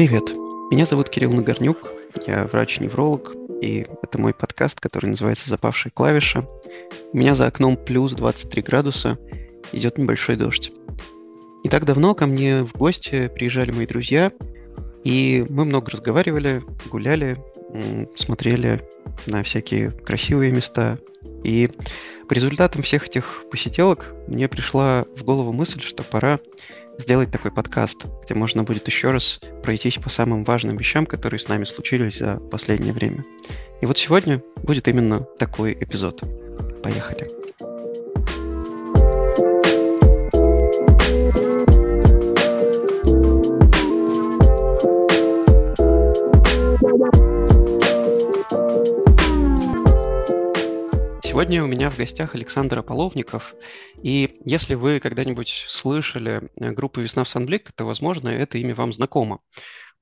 Привет, меня зовут Кирилл Нагорнюк, я врач-невролог, и это мой подкаст, который называется «Запавшая клавиша». У меня за окном плюс 23 градуса, идет небольшой дождь. Не так давно ко мне в гости приезжали мои друзья, и мы много разговаривали, гуляли, смотрели на всякие красивые места. И по результатам всех этих посиделок мне пришла в голову мысль, что пора сделать такой подкаст, где можно будет еще раз пройтись по самым важным вещам, которые с нами случились за последнее время. И вот сегодня будет именно такой эпизод. Поехали. Сегодня у меня в гостях Александр Ополовников. И если вы когда-нибудь слышали э, группу «Весна в Санблик», то, возможно, это имя вам знакомо.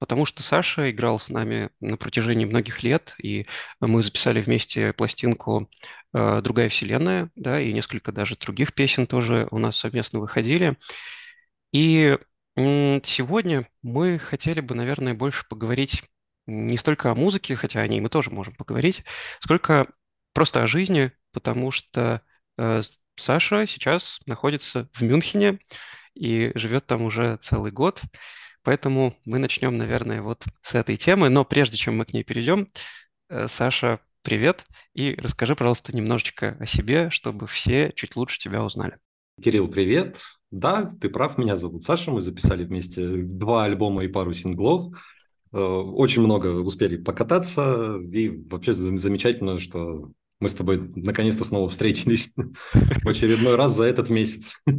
Потому что Саша играл с нами на протяжении многих лет, и мы записали вместе пластинку э, «Другая вселенная», да, и несколько даже других песен тоже у нас совместно выходили. И сегодня мы хотели бы, наверное, больше поговорить не столько о музыке, хотя о ней мы тоже можем поговорить, сколько просто о жизни, потому что э, Саша сейчас находится в Мюнхене и живет там уже целый год. Поэтому мы начнем, наверное, вот с этой темы. Но прежде чем мы к ней перейдем, э, Саша, привет. И расскажи, пожалуйста, немножечко о себе, чтобы все чуть лучше тебя узнали. Кирилл, привет. Да, ты прав, меня зовут Саша. Мы записали вместе два альбома и пару синглов. Э, очень много успели покататься. И вообще замечательно, что мы с тобой наконец-то снова встретились в очередной раз за этот месяц.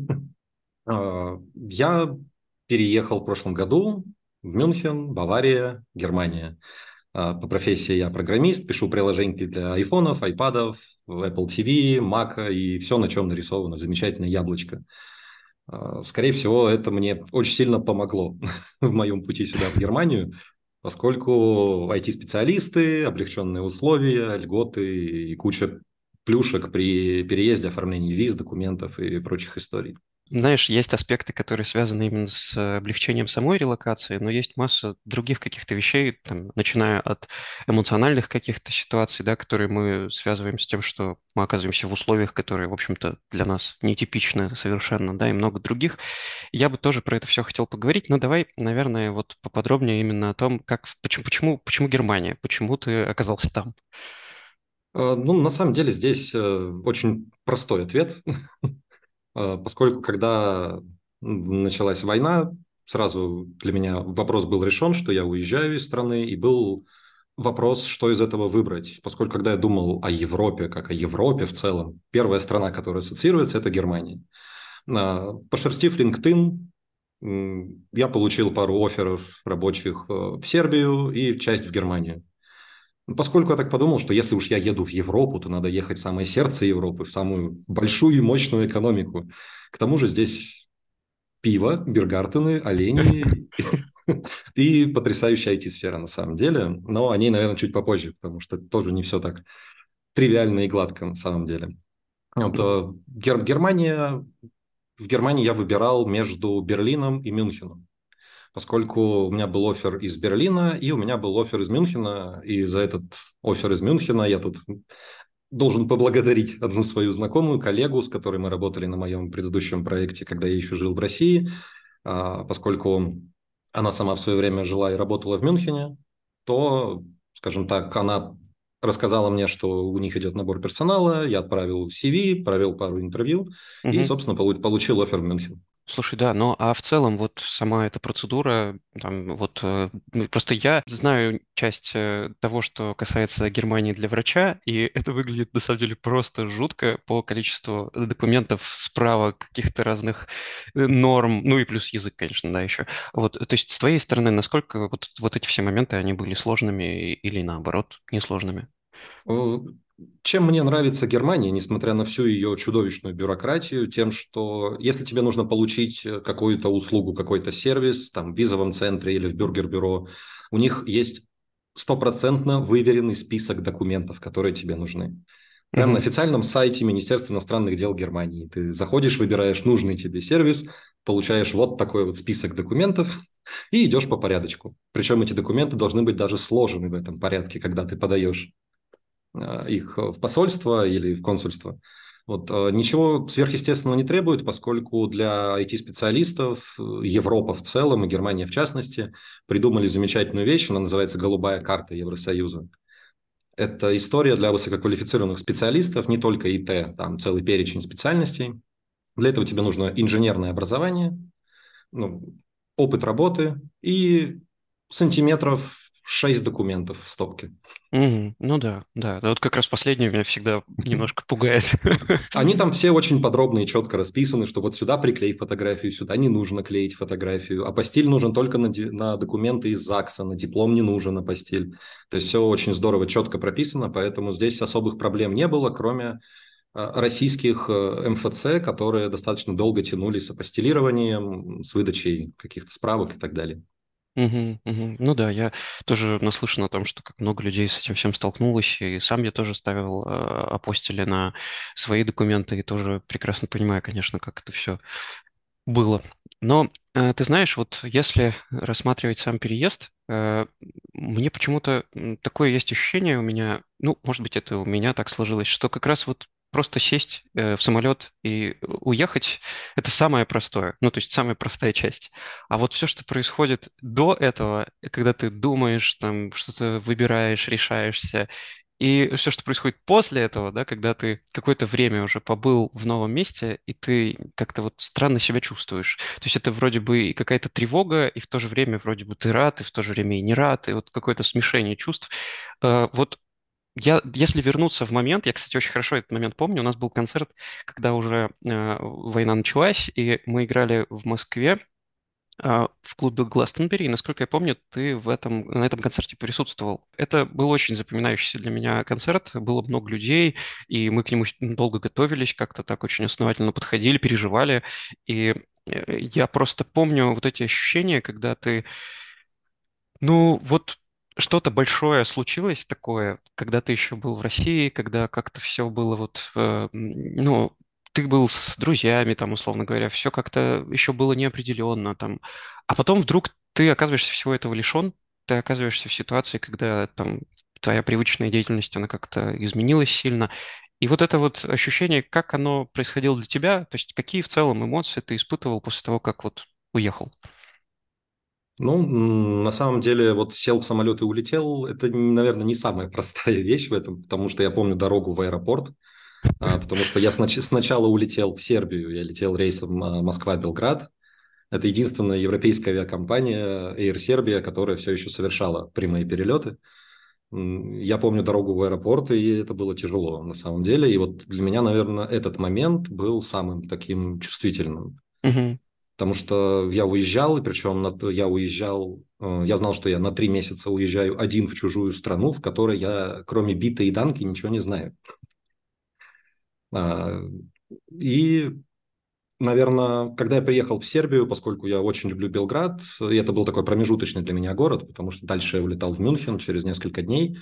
А, я переехал в прошлом году в Мюнхен, Бавария, Германия. А, по профессии я программист, пишу приложения для айфонов, айпадов, Apple TV, Mac и все, на чем нарисовано замечательное яблочко. А, скорее всего, это мне очень сильно помогло в моем пути сюда, в Германию поскольку IT-специалисты, облегченные условия, льготы и куча плюшек при переезде, оформлении виз, документов и прочих историй. Знаешь, есть аспекты, которые связаны именно с облегчением самой релокации, но есть масса других каких-то вещей, там, начиная от эмоциональных каких-то ситуаций, да, которые мы связываем с тем, что мы оказываемся в условиях, которые, в общем-то, для нас нетипичны совершенно, да, и много других. Я бы тоже про это все хотел поговорить, но давай, наверное, вот поподробнее именно о том, как, почему, почему, почему Германия, почему ты оказался там? А, ну, на самом деле здесь э, очень простой ответ. А, поскольку когда началась война, сразу для меня вопрос был решен, что я уезжаю из страны, и был вопрос, что из этого выбрать. Поскольку когда я думал о Европе, как о Европе в целом, первая страна, которая ассоциируется, это Германия. А, пошерстив LinkedIn, я получил пару офферов рабочих э, в Сербию и часть в Германию. Ну, поскольку я так подумал, что если уж я еду в Европу, то надо ехать в самое сердце Европы, в самую большую и мощную экономику. К тому же здесь пиво, бергартены, олени и потрясающая IT-сфера на самом деле. Но о ней, наверное, чуть попозже, потому что тоже не все так тривиально и гладко на самом деле. Вот, э, Гер- Германия, в Германии я выбирал между Берлином и Мюнхеном поскольку у меня был офер из Берлина, и у меня был офер из Мюнхена, и за этот офер из Мюнхена я тут должен поблагодарить одну свою знакомую, коллегу, с которой мы работали на моем предыдущем проекте, когда я еще жил в России, а, поскольку она сама в свое время жила и работала в Мюнхене, то, скажем так, она рассказала мне, что у них идет набор персонала, я отправил CV, провел пару интервью угу. и, собственно, получил офер в Мюнхен. Слушай, да, но а в целом вот сама эта процедура, там, вот э, ну, просто я знаю часть э, того, что касается Германии для врача, и это выглядит на самом деле просто жутко по количеству документов, справок, каких-то разных э, норм, ну и плюс язык, конечно, да, еще. Вот, то есть с твоей стороны, насколько вот, вот эти все моменты, они были сложными или наоборот несложными? Чем мне нравится Германия, несмотря на всю ее чудовищную бюрократию, тем, что если тебе нужно получить э, какую-то услугу, какой-то сервис, там, в визовом центре или в бюргер-бюро, у них есть стопроцентно выверенный список документов, которые тебе нужны. Прямо mm-hmm. на официальном сайте Министерства иностранных дел Германии. Ты заходишь, выбираешь нужный тебе сервис, получаешь вот такой вот список документов и идешь по порядочку. Причем эти документы должны быть даже сложены в этом порядке, когда ты подаешь их в посольство или в консульство. Вот, э, ничего сверхъестественного не требует, поскольку для IT-специалистов э, Европа в целом и Германия в частности придумали замечательную вещь, она называется «Голубая карта Евросоюза». Это история для высококвалифицированных специалистов, не только ИТ, там целый перечень специальностей. Для этого тебе нужно инженерное образование, ну, опыт работы и сантиметров 6 документов в стопке. Мгм. Ну да, да. Вот как раз последнее меня всегда немножко пугает. Они там все очень подробно и четко расписаны, что вот сюда приклей фотографию, сюда не нужно клеить фотографию, апостиль нужен только на, на документы из ЗАГСа, на диплом не нужен апостиль. То есть все очень здорово, четко прописано, поэтому здесь особых проблем не было, кроме а, российских э, МФЦ, которые достаточно долго тянулись с апостилированием, с выдачей каких-то справок и так далее. Мгм, мгм. Ну да, я тоже наслышан о том, что как много людей с этим всем столкнулось, и сам я тоже ставил э, апостили на свои документы, и тоже прекрасно понимаю, конечно, как это все было. Но э, ты знаешь, вот если рассматривать сам переезд, э, мне почему-то такое есть ощущение у меня, ну, может быть, это у меня так сложилось, что как раз вот просто сесть э, в самолет и уехать, это самое простое, ну, то есть самая простая часть. А вот все, что происходит до этого, когда ты думаешь, там, что-то выбираешь, решаешься, и все, что происходит после этого, да, когда ты какое-то время уже побыл в новом месте, и ты как-то вот странно себя чувствуешь. То есть это вроде бы и какая-то тревога, и в то же время вроде бы ты рад, и в то же время и не рад, и вот какое-то смешение чувств. Э, Вот я, если вернуться в момент, я, кстати, очень хорошо этот момент помню, у нас был концерт, когда уже э, война началась, и мы играли в Москве э, в клубе Гластенбери, и, насколько я помню, ты в этом, на этом концерте присутствовал. Это был очень запоминающийся для меня концерт, было много людей, и мы к нему долго готовились, как-то так очень основательно подходили, переживали, и э, я просто помню вот эти ощущения, когда ты ну, вот что-то большое случилось такое, когда ты еще был в России, когда как-то все было вот, э, ну, ты был с друзьями, там, условно говоря, все как-то еще было неопределенно, там, а потом вдруг ты оказываешься всего этого лишен, ты оказываешься в ситуации, когда там твоя привычная деятельность, она как-то изменилась сильно, и вот это вот ощущение, как оно происходило для тебя, то есть какие в целом эмоции ты испытывал после того, как вот уехал? Ну, на самом деле, вот сел в самолет и улетел, это, наверное, не самая простая вещь в этом, потому что я помню дорогу в аэропорт, а, потому что я снач- сначала улетел в Сербию, я летел рейсом а, Москва-Белград. Это единственная европейская авиакомпания Air Serbia, которая все еще совершала прямые перелеты. Я помню дорогу в аэропорт, и это было тяжело на самом деле. И вот для меня, наверное, этот момент был самым таким чувствительным. Мгм. Потому что я уезжал, и причем на- я уезжал, э, я знал, что я на три месяца уезжаю один в чужую страну, в которой я, кроме биты и данки, ничего не знаю. А, И, наверное, когда я приехал в Сербию, поскольку я очень люблю Белград, и это был такой промежуточный для меня город, потому что дальше я улетал в Мюнхен через несколько дней,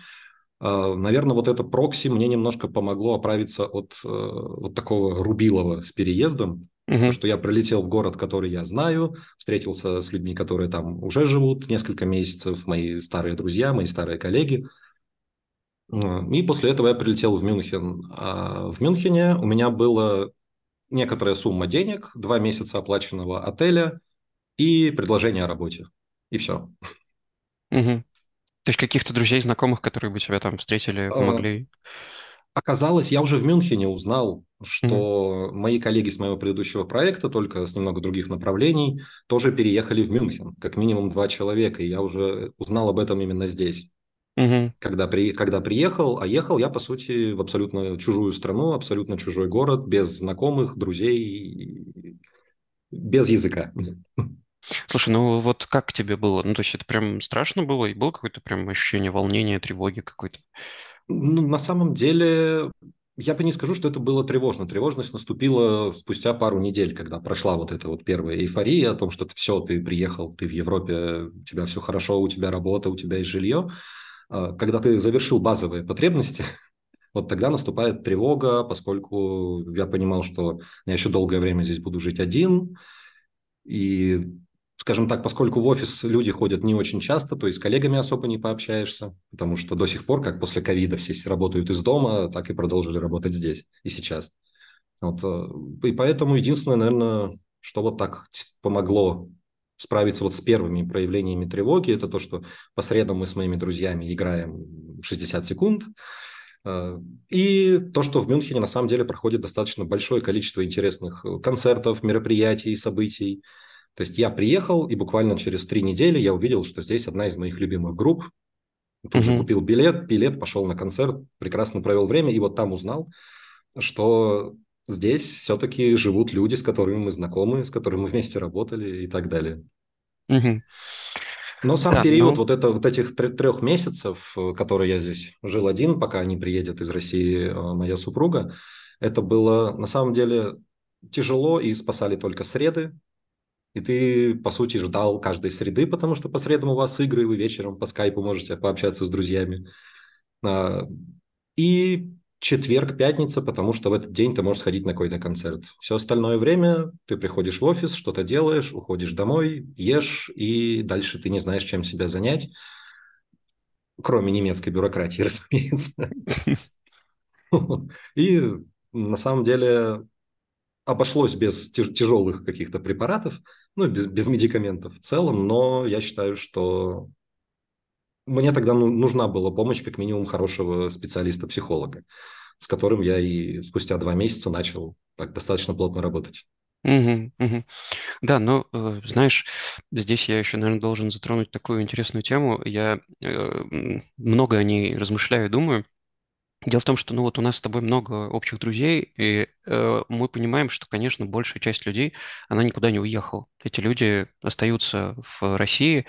а, наверное, вот это прокси мне немножко помогло оправиться от э, вот такого рубилова с переездом, Мгм. что я прилетел в город, который я знаю, встретился с людьми, которые там уже живут несколько месяцев, мои старые друзья, мои старые коллеги. А, И после этого я прилетел в Мюнхен. А в Мюнхене у меня была некоторая сумма денег, два месяца оплаченного отеля и предложение о работе. И все. Мгм. То есть каких-то друзей, знакомых, которые бы тебя там встретили, помогли? Оказалось, я уже в Мюнхене узнал, что мои коллеги с моего предыдущего проекта, только с немного других направлений, тоже переехали в Мюнхен. Как минимум два человека, и я уже узнал об этом именно здесь. Мгм. Когда, при, когда приехал, а ехал я, по сути, в абсолютно чужую страну, абсолютно чужой город, без знакомых, друзей, без языка. Слушай, ну вот как тебе было? Ну, то есть это прям страшно было? И было какое-то прям ощущение волнения, тревоги какой-то? Ну, на самом деле, я бы не скажу, что это было тревожно. Тревожность наступила спустя пару недель, когда прошла вот эта вот первая эйфория о том, что все, ты приехал, ты в Европе, у тебя все хорошо, у тебя работа, у тебя есть жилье. А, Когда ты завершил базовые потребности, вот тогда наступает тревога, поскольку я понимал, что я еще долгое время здесь буду жить один, И, скажем так, поскольку в офис люди ходят не очень часто, то есть с коллегами особо не пообщаешься, потому что до сих пор, как после ковида все работают из дома, так и продолжили работать здесь и сейчас. Вот, э, и поэтому единственное, наверное, что вот так помогло справиться вот с первыми проявлениями тревоги, это то, что по средам мы с моими друзьями играем 60 секунд, э, и то, что в Мюнхене на самом деле проходит достаточно большое количество интересных концертов, мероприятий, событий. То есть я приехал, и буквально через три недели я увидел, что здесь одна из моих любимых групп. Тут же купил билет, билет, пошел на концерт, прекрасно провел время, и вот там узнал, что здесь все-таки живут люди, с которыми мы знакомы, с которыми мы вместе работали и так далее. Угу. Но сам да, период ну... вот, это, вот этих трех месяцев, э, которые я здесь жил один, пока не приедет из России э, моя супруга, это было на самом деле тяжело и спасали только среды. И ты, по сути, ждал каждой среды, потому что по средам у вас игры, вы вечером по скайпу можете пообщаться с друзьями. А, и четверг, пятница, потому что в этот день ты можешь сходить на какой-то концерт. Все остальное время ты приходишь в офис, что-то делаешь, уходишь домой, ешь, и дальше ты не знаешь, чем себя занять, кроме немецкой бюрократии, разумеется. И на самом деле обошлось без тяжелых каких-то препаратов, ну, без, без медикаментов в целом, но я считаю, что мне тогда ну, нужна была помощь как минимум хорошего специалиста-психолога, с которым я и спустя два месяца начал так достаточно плотно работать. Угу, угу. Да, но э, знаешь, здесь я еще, наверное, должен затронуть такую интересную тему. Я э, много о ней размышляю и думаю. Дело в том, что ну вот у нас с тобой много общих друзей, и э, мы понимаем, что, конечно, большая часть людей, она никуда не уехала. Эти люди остаются в России,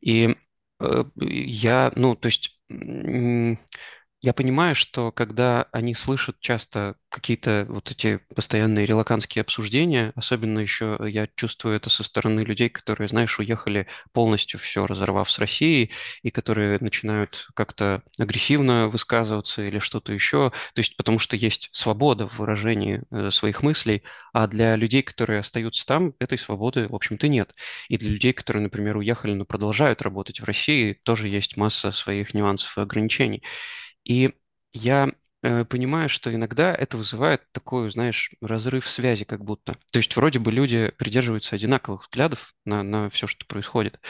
и Э, я, ну, то есть я понимаю, что когда они слышат часто какие-то вот эти постоянные релаканские обсуждения, особенно еще я чувствую это со стороны людей, которые, знаешь, уехали полностью все разорвав с Россией, и которые начинают как-то агрессивно высказываться или что-то еще, то есть потому что есть свобода в выражении э, своих мыслей, а для людей, которые остаются там, этой свободы, в общем-то, нет. И для людей, которые, например, уехали, но продолжают работать в России, тоже есть масса своих нюансов и ограничений. И я э, понимаю, что иногда это вызывает такой, знаешь, разрыв связи как будто. То есть вроде бы люди придерживаются одинаковых взглядов на, на все, что происходит,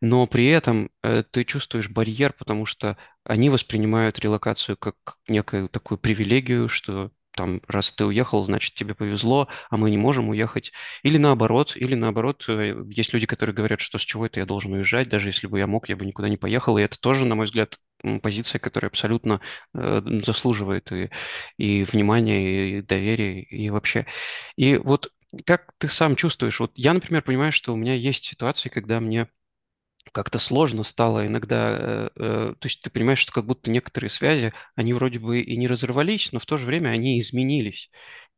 но при этом э, ты чувствуешь барьер, потому что они воспринимают релокацию как некую такую привилегию, что там, раз ты уехал, значит, тебе повезло, а мы не можем уехать. Или наоборот, или наоборот, э, есть люди, которые говорят, что с чего это я должен уезжать, даже если бы я мог, я бы никуда не поехал. И это тоже, на мой взгляд, позиция, которая абсолютно э, заслуживает и, и внимания, и доверия, и вообще. И вот как ты сам чувствуешь? Вот я, например, понимаю, что у меня есть ситуации, когда мне как-то сложно стало иногда, э, э, то есть ты понимаешь, что как будто некоторые связи, они вроде бы и не разорвались, но в то же время они изменились.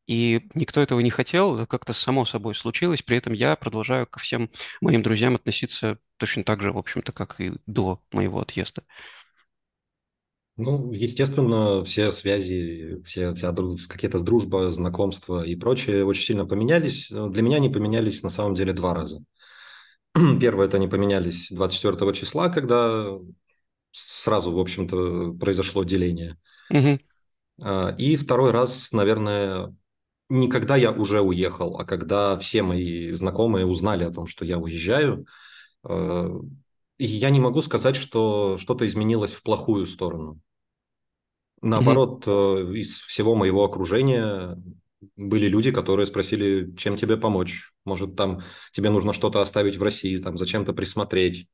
И никто этого не хотел, это как-то само собой случилось. При этом я продолжаю ко всем моим друзьям относиться точно так же, в общем-то, как и до моего отъезда. Ну, естественно, все связи, все, вся какие-то дружба, знакомства и прочее очень сильно поменялись. Для меня они поменялись на самом деле два раза. Первое, это они поменялись 24 числа, когда сразу, в общем-то, произошло деление. Угу. И второй раз, наверное, не когда я уже уехал, а когда все мои знакомые узнали о том, что я уезжаю. А, и я не могу сказать, что что-то изменилось в плохую сторону. Наоборот, mm-hmm. из всего моего окружения были люди, которые спросили, чем тебе помочь. Может, там тебе нужно что-то оставить в России, там зачем-то присмотреть,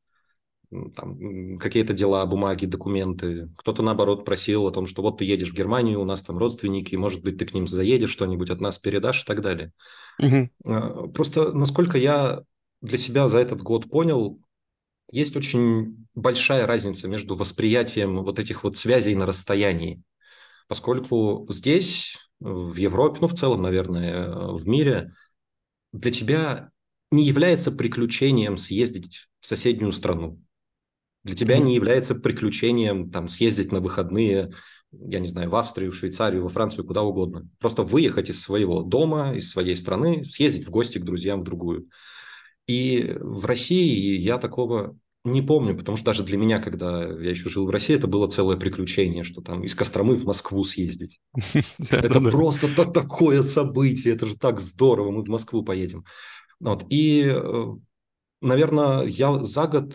там, какие-то дела, бумаги, документы. Кто-то, наоборот, просил о том, что вот ты едешь в Германию, у нас там родственники, может быть, ты к ним заедешь, что-нибудь от нас передашь и так далее. Угу. Просто, насколько я для себя за этот год понял, есть очень большая разница между восприятием вот этих вот связей на расстоянии. Поскольку здесь, в Европе, ну в целом, наверное, в мире, для тебя не является приключением съездить в соседнюю страну. Для тебя mm-hmm. не является приключением там съездить на выходные, я не знаю, в Австрию, в Швейцарию, во Францию, куда угодно. Просто выехать из своего дома, из своей страны, съездить в гости к друзьям в другую. И в России я такого не помню, потому что даже для меня, когда я еще жил в России, это было целое приключение, что там из Костромы в Москву съездить. Это просто такое событие, это же так здорово, мы в Москву поедем. Вот. И, э, наверное, я за год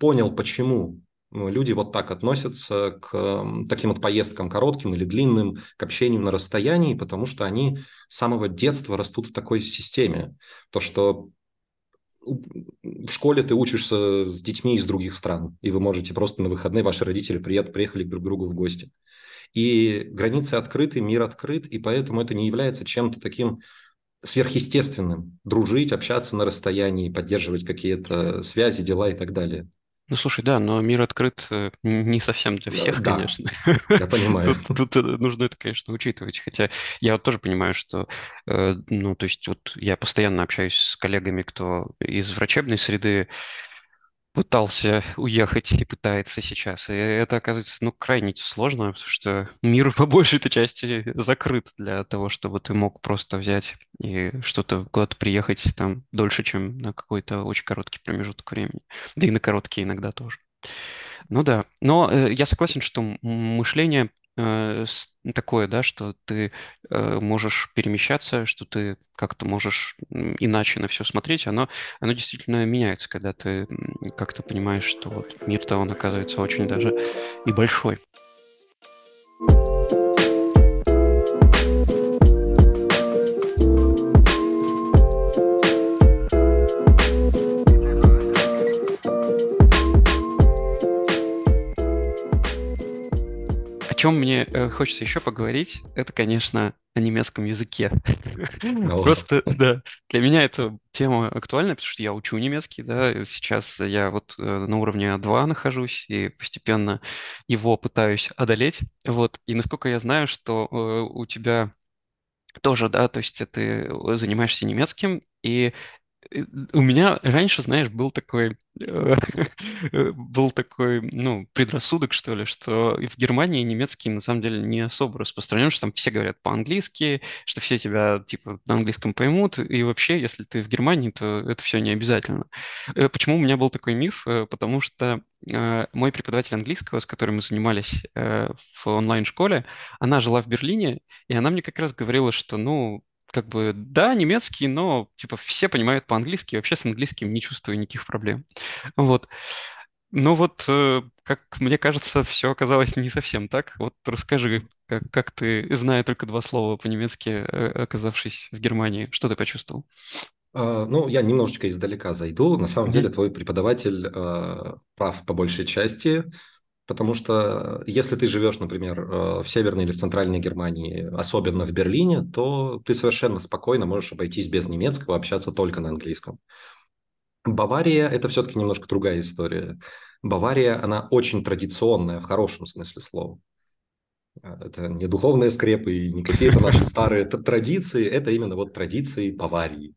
понял, почему люди вот так относятся к таким вот поездкам коротким или длинным, к общению на расстоянии, потому что они с самого детства растут в такой системе. То, что в школе ты учишься с детьми из других стран, и вы можете просто на выходные, ваши родители приехали, приехали друг к другу в гости. И границы открыты, мир открыт, и поэтому это не является чем-то таким сверхъестественным. Дружить, общаться на расстоянии, поддерживать какие-то связи, дела и так далее. Ну, слушай, да, но мир открыт э, не совсем для всех, да, конечно. Я понимаю. Тут, тут э, нужно это, конечно, учитывать. Хотя я вот тоже понимаю, что, э, ну, то есть вот я постоянно общаюсь с коллегами, кто из врачебной среды, пытался уехать и пытается сейчас. И это оказывается, ну, крайне сложно, потому что мир по большей этой части закрыт для того, чтобы ты мог просто взять и что-то куда-то приехать там дольше, чем на какой-то очень короткий промежуток времени. Да и на короткие иногда тоже. Ну да, но э, я согласен, что мышление такое, да, что ты э, можешь перемещаться, что ты как-то можешь иначе на все смотреть, оно, оно действительно меняется, когда ты как-то понимаешь, что вот мир-то он оказывается очень даже и большой. Чем мне э, хочется еще поговорить, это, конечно, о немецком языке. Просто, да, для меня эта тема актуальна, потому что я учу немецкий, да, сейчас я вот э, на уровне А2 нахожусь и постепенно его пытаюсь одолеть, вот, и насколько я знаю, что э, у тебя тоже, да, то есть ты занимаешься немецким, и у меня раньше, знаешь, был такой, э, был такой, ну, предрассудок, что ли, что в Германии немецкий на самом деле не особо распространен, что там все говорят по-английски, что все тебя, типа, на английском поймут, и вообще, если ты в Германии, то это все не обязательно. Э, почему у меня был такой миф? Э, потому что мой преподаватель английского, с которым мы занимались в онлайн-школе, она жила в Берлине, и она мне как раз говорила, что, ну, как бы, да, немецкий, но, типа, все понимают по-английски, вообще с английским не чувствую никаких проблем. Вот. Но вот, э, как мне кажется, все оказалось не совсем так. Вот расскажи, как, как ты, зная только два слова по-немецки, э, оказавшись в Германии, что ты почувствовал? Uh, ну, я немножечко издалека зайду. На самом mm-hmm. деле, твой преподаватель uh, прав по большей части. Потому что э, если ты живешь, например, э, в Северной или в Центральной Германии, особенно в Берлине, то ты совершенно спокойно можешь обойтись без немецкого, общаться только на английском. Бавария – это все-таки немножко другая история. Бавария, она очень традиционная в хорошем смысле слова. Э, это не духовные скрепы и не какие-то наши старые традиции, это именно вот традиции Баварии.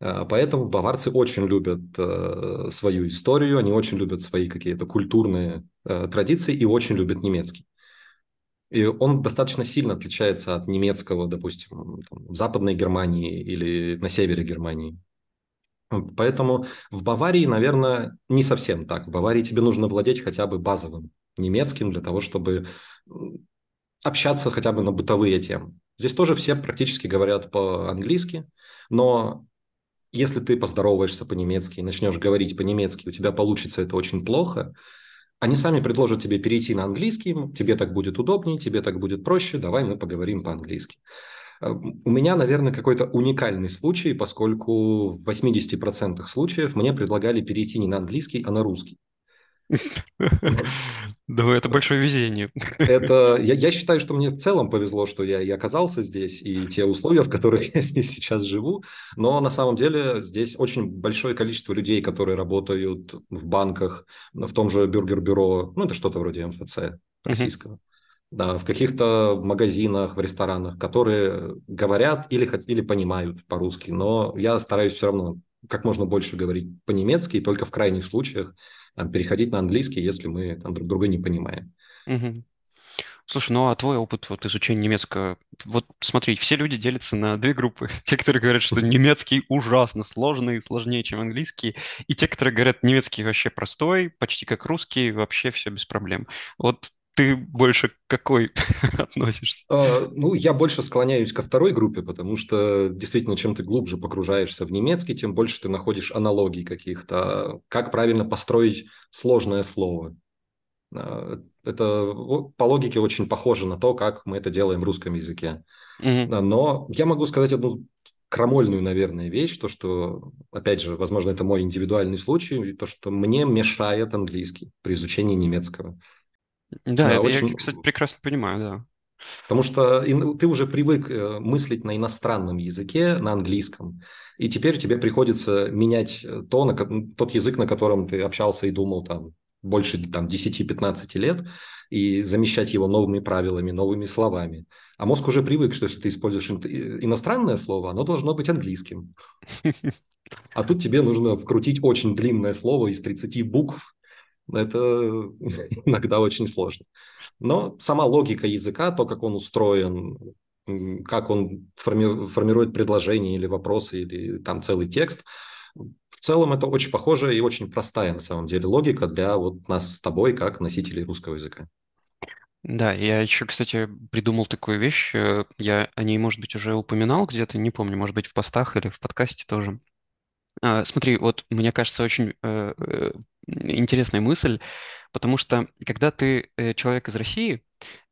А, поэтому баварцы очень любят э, свою историю, они очень любят свои какие-то культурные э, традиции и очень любят немецкий. И он достаточно сильно отличается от немецкого, допустим, в Западной Германии или на севере Германии. Поэтому в Баварии, наверное, не совсем так. В Баварии тебе нужно владеть хотя бы базовым немецким для того, чтобы общаться хотя бы на бытовые темы. Здесь тоже все практически говорят по-английски, но если ты поздороваешься по-немецки и начнешь говорить по-немецки, у тебя получится это очень плохо, они сами предложат тебе перейти на английский, тебе так будет удобнее, тебе так будет проще, давай мы поговорим по-английски. Э, у меня, наверное, какой-то уникальный случай, поскольку в 80% случаев мне предлагали перейти не на английский, а на русский. Да, это большое везение. Это, я, я считаю, что мне в целом повезло, что я и оказался здесь, и те условия, в которых я здесь сейчас живу. Но на самом деле здесь очень большое количество людей, которые работают в банках, в том же бюргер-бюро, ну это что-то вроде МФЦ российского. Да, в каких-то магазинах, в ресторанах, которые говорят или, или понимают по-русски, но я стараюсь все равно как можно больше говорить по-немецки, и только в крайних случаях там, переходить на английский, если мы там, друг друга не понимаем. Угу. Слушай, ну а твой опыт вот изучения немецкого, вот смотри, все люди делятся на две группы. Те, которые говорят, что немецкий ужасно сложный, сложнее, чем английский, и те, которые говорят, немецкий вообще простой, почти как русский, вообще все без проблем. Вот ты больше к какой относишься? А, ну, я больше склоняюсь ко второй группе, потому что действительно, чем ты глубже погружаешься в немецкий, тем больше ты находишь аналогий каких-то, как правильно построить сложное слово. А, это по логике очень похоже на то, как мы это делаем в русском языке. Мгм. Но я могу сказать одну крамольную, наверное, вещь, то, что, опять же, возможно, это мой индивидуальный случай, то, что мне мешает английский при изучении немецкого. Да, А, это я, Очень, кстати, прекрасно понимаю, да. потому что ты уже привык э, мыслить на иностранном языке, на английском, и теперь тебе приходится менять э, то, на, тот язык, на котором ты общался и думал там больше там, 10-15 лет, и замещать его новыми правилами, новыми словами. А мозг уже привык, что если ты используешь э, иностранное слово, оно должно быть английским. А тут тебе нужно вкрутить очень длинное слово из 30 букв. Это иногда очень сложно. Но сама логика языка, то, как он устроен, как он форми- формирует предложения или вопросы, или там целый текст, в целом это очень похожая и очень простая на самом деле логика для вот нас с тобой, как носителей русского языка. Да, я еще, кстати, придумал такую вещь. э, Я о ней, может быть, уже упоминал где-то, не помню, может быть, в постах или в подкасте тоже. А, Смотри, вот мне кажется очень э, э, интересная мысль, потому что когда ты э, человек из России,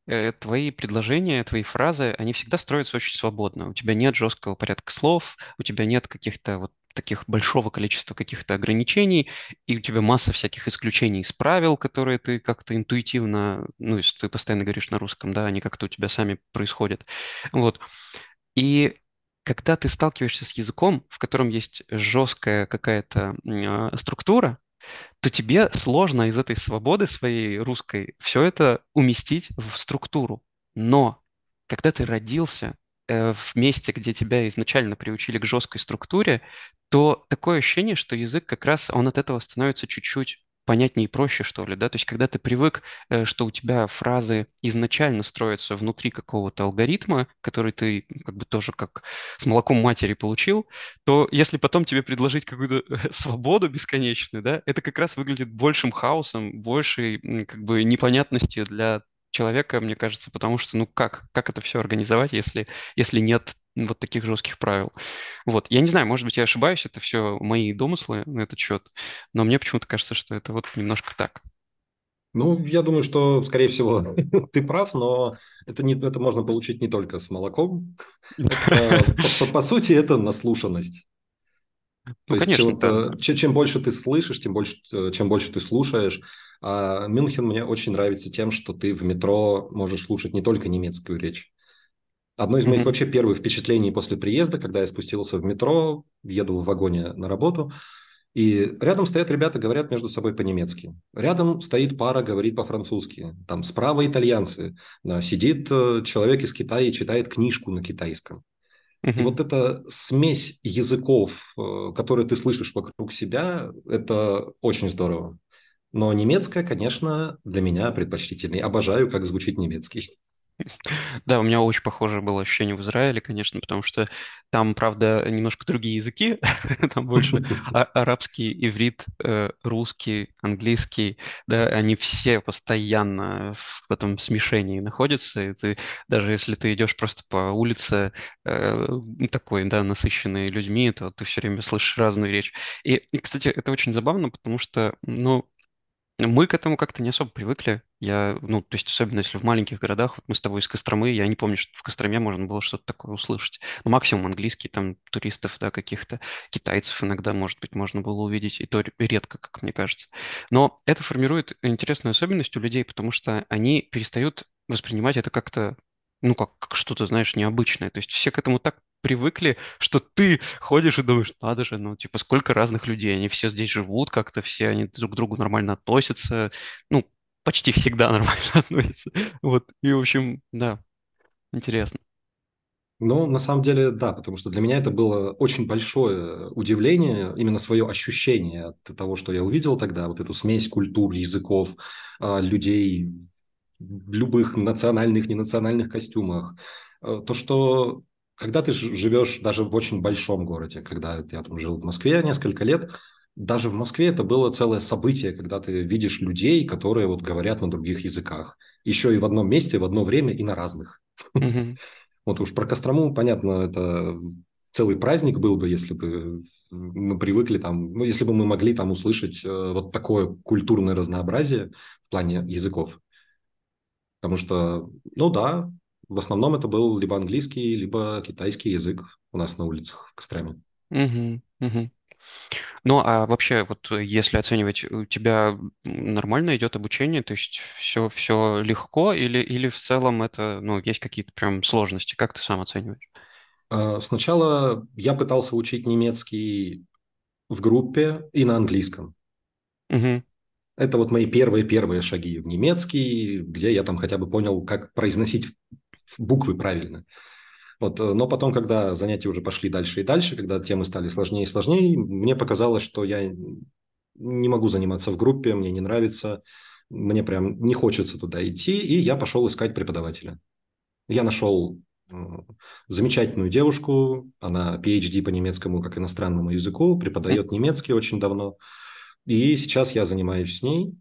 э, твои предложения, твои фразы, они всегда строятся очень свободно. У тебя нет жесткого порядка слов, у тебя нет каких-то вот таких большого количества каких-то ограничений, и у тебя масса всяких исключений из правил, которые ты как-то интуитивно, ну, если ты постоянно говоришь на русском, да, они как-то у тебя сами происходят. Вот. И когда ты сталкиваешься с языком, в котором есть жесткая какая-то а, структура, то тебе сложно из этой свободы своей русской все это уместить в структуру. Но когда ты родился э, в месте, где тебя изначально приучили к жесткой структуре, то такое ощущение, что язык как раз, он от этого становится чуть-чуть понятнее и проще, что ли, да, то есть когда ты привык, э, что у тебя фразы изначально строятся внутри какого-то алгоритма, который ты как бы тоже как с молоком матери получил, то если потом тебе предложить какую-то свободу бесконечную, да, это как раз выглядит большим хаосом, большей как бы непонятностью для человека, мне кажется, потому что, ну как, как это все организовать, если, если нет вот таких жестких правил. Вот, я не знаю, может быть, я ошибаюсь, это все мои домыслы на этот счет, но мне почему-то кажется, что это вот немножко так. Ну, я думаю, что, скорее всего, ты прав, но это, не, это можно получить не только с молоком. Это, по, по- по сути, это наслушанность. То Ну, есть конечно, чем, да. э, че- чем больше ты слышишь, тем больше, э, чем больше ты слушаешь. А Мюнхен мне очень нравится тем, что ты в метро можешь слушать не только немецкую речь. Одно из моих Мгм. вообще первых впечатлений после приезда, когда я спустился в метро, еду в вагоне на работу, и рядом стоят ребята, говорят между собой по-немецки. Рядом стоит пара, говорит по-французски. Там справа итальянцы. Сидит э, человек из Китая и читает книжку на китайском. И Мгм. вот эта смесь языков, э, которые ты слышишь вокруг себя, это очень здорово. Но немецкая, конечно, для меня предпочтительнее. Обожаю, как звучит немецкий. Да, у меня очень похоже было ощущение в Израиле, конечно, потому что там, правда, немножко другие языки, там больше а- арабский, иврит, э, русский, английский, да, они все постоянно в этом смешении находятся, и ты, даже если ты идешь просто по улице э, такой, да, насыщенной людьми, то ты все время слышишь разную речь. И, и, кстати, это очень забавно, потому что, ну, мы к этому как-то не особо привыкли. Я, ну, то есть, особенно если в маленьких городах, вот мы с тобой из Костромы, я не помню, что в Костроме можно было что-то такое услышать. Ну, максимум английский, там, туристов, да, каких-то, китайцев иногда, может быть, можно было увидеть, и то редко, как мне кажется. Но это формирует интересную особенность у людей, потому что они перестают воспринимать это как-то, ну, как, как что-то, знаешь, необычное. То есть все к этому так привыкли, что ты ходишь и думаешь, надо же, ну, типа, сколько разных людей, они все здесь живут как-то, все они друг к другу нормально относятся, ну, почти всегда нормально относятся. Вот, и, в общем, да, интересно. Ну, на самом деле, да, потому что для меня это было очень большое удивление, именно свое ощущение от того, что я увидел тогда, вот эту смесь культур, языков, а, людей любых национальных, ненациональных костюмах. Э, то, что когда ты живешь даже в очень большом городе, когда я там жил в Москве несколько лет, даже в Москве это было целое событие, когда ты видишь людей, которые вот говорят на других языках. Еще и в одном месте, в одно время и на разных. Mm-hmm. Вот уж про Кострому, понятно, это целый праздник был бы, если бы мы привыкли там, ну, если бы мы могли там услышать э, вот такое культурное разнообразие в плане языков. Потому что, ну да, в основном это был либо английский, либо китайский язык у нас на улицах в Костроме. Угу, угу. Ну, а вообще, вот если оценивать, у тебя нормально идет обучение, то есть все, все легко или, или в целом это, ну, есть какие-то прям сложности? Как ты сам оцениваешь? А, сначала я пытался учить немецкий в группе и на английском. Угу. Это вот мои первые-первые шаги в немецкий, где я там хотя бы понял, как произносить буквы правильно. Вот, э, но потом, когда занятия уже пошли дальше и дальше, когда темы стали сложнее и сложнее, мне показалось, что я не могу заниматься в группе, мне не нравится, мне прям не хочется туда идти, и я пошел искать преподавателя. Я нашел э, замечательную девушку, она PhD по немецкому как иностранному языку, преподает немецкий очень давно, и сейчас я занимаюсь с ней,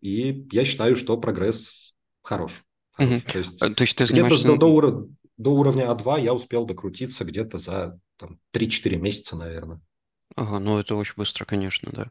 и я считаю, что прогресс хорош. хорош. Угу. То есть, То есть ты занимаешься... до, до, уровня, до уровня А2 я успел докрутиться где-то за там, 3-4 месяца, наверное. Ага, ну это очень быстро, конечно, да.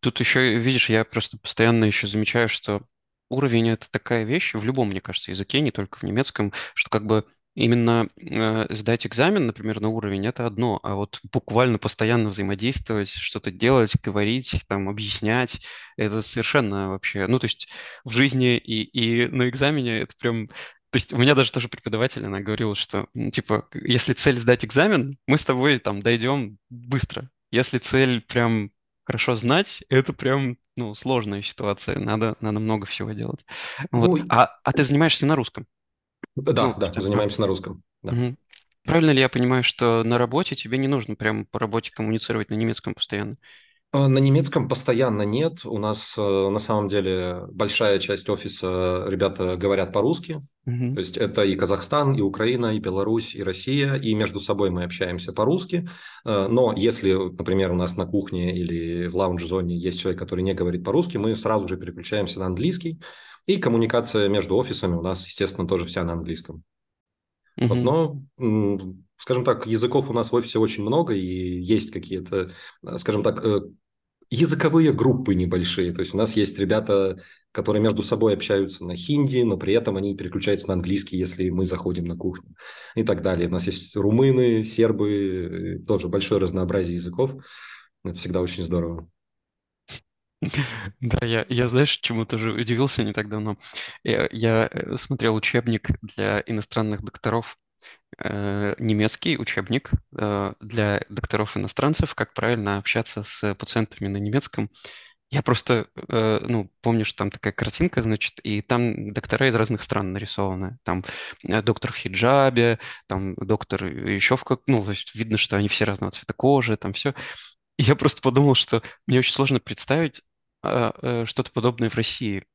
Тут еще, видишь, я просто постоянно еще замечаю, что уровень это такая вещь в любом, мне кажется, языке, не только в немецком, что как бы именно э, сдать экзамен, например, на уровень это одно, а вот буквально постоянно взаимодействовать, что-то делать, говорить, там, объяснять, это совершенно вообще, ну то есть в жизни и, и на экзамене это прям то есть у меня даже тоже преподаватель, она говорила, что, типа, если цель сдать экзамен, мы с тобой там дойдем быстро. Если цель прям хорошо знать, это прям, ну, сложная ситуация. Надо, надо много всего делать. Вот. Ой. А, а ты занимаешься на русском? Да, ну, да, что, занимаемся на русском. Да. Угу. Правильно ли я понимаю, что на работе тебе не нужно прям по работе коммуницировать на немецком постоянно? А, на немецком постоянно нет. У нас э, на самом деле большая часть офиса ребята говорят по-русски. Mm-hmm. То есть это и Казахстан, и Украина, и Беларусь, и Россия. И между собой мы общаемся по-русски. Э, но если, например, у нас на кухне или в лаунж-зоне есть человек, который не говорит по-русски, мы сразу же переключаемся на английский. И коммуникация между офисами у нас, естественно, тоже вся на английском. Mm-hmm. Вот, но, скажем так, языков у нас в офисе очень много, и есть какие-то, э, скажем так, языковые группы небольшие. То есть у нас есть ребята, которые между собой общаются на хинди, но при этом они переключаются на английский, если мы заходим на кухню и так далее. У нас есть румыны, сербы, тоже большое разнообразие языков. Это всегда очень здорово. Да, я, я знаешь, чему тоже удивился не так давно. Я, я э, смотрел учебник для иностранных докторов Э, немецкий учебник э, для докторов-иностранцев, как правильно общаться с пациентами на немецком. Я просто, э, ну, помню, что там такая картинка, значит, и там доктора из разных стран нарисованы. Там доктор в хиджабе, там доктор еще в как... Ну, то есть видно, что они все разного цвета кожи, там все. И я просто подумал, что мне очень сложно представить что-то подобное в России.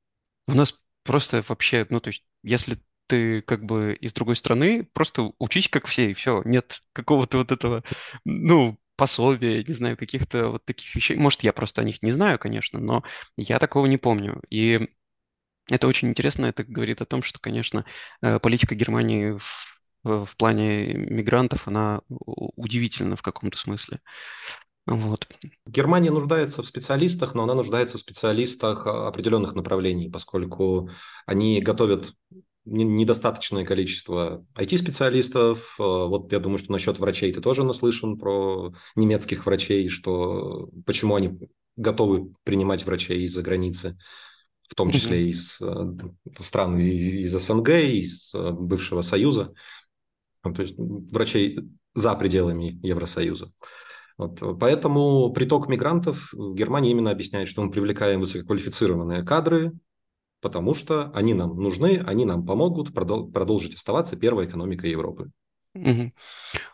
У нас просто вообще, ну, то есть, если ты как бы из другой страны, просто учись как все, и все. Нет какого-то вот этого, ну, пособия, не знаю, каких-то вот таких вещей. Может, я просто о них не знаю, конечно, но я такого не помню. И это очень интересно, это говорит о том, что, конечно, э, политика Германии в, в плане мигрантов, она удивительна в каком-то смысле. Вот. Германия нуждается в специалистах, но она нуждается в специалистах определенных направлений, поскольку они готовят недостаточное количество IT-специалистов. Э, вот я думаю, что насчет врачей ты тоже наслышан про немецких врачей, что почему они готовы принимать врачей из-за границы, в том числе mm-hmm. из э, стран из СНГ, из э, бывшего Союза, то есть врачей за пределами Евросоюза. Вот, поэтому приток мигрантов в Германии именно объясняет, что мы привлекаем высококвалифицированные кадры, потому что они нам нужны, они нам помогут продол- продолжить оставаться первой экономикой Европы. Угу.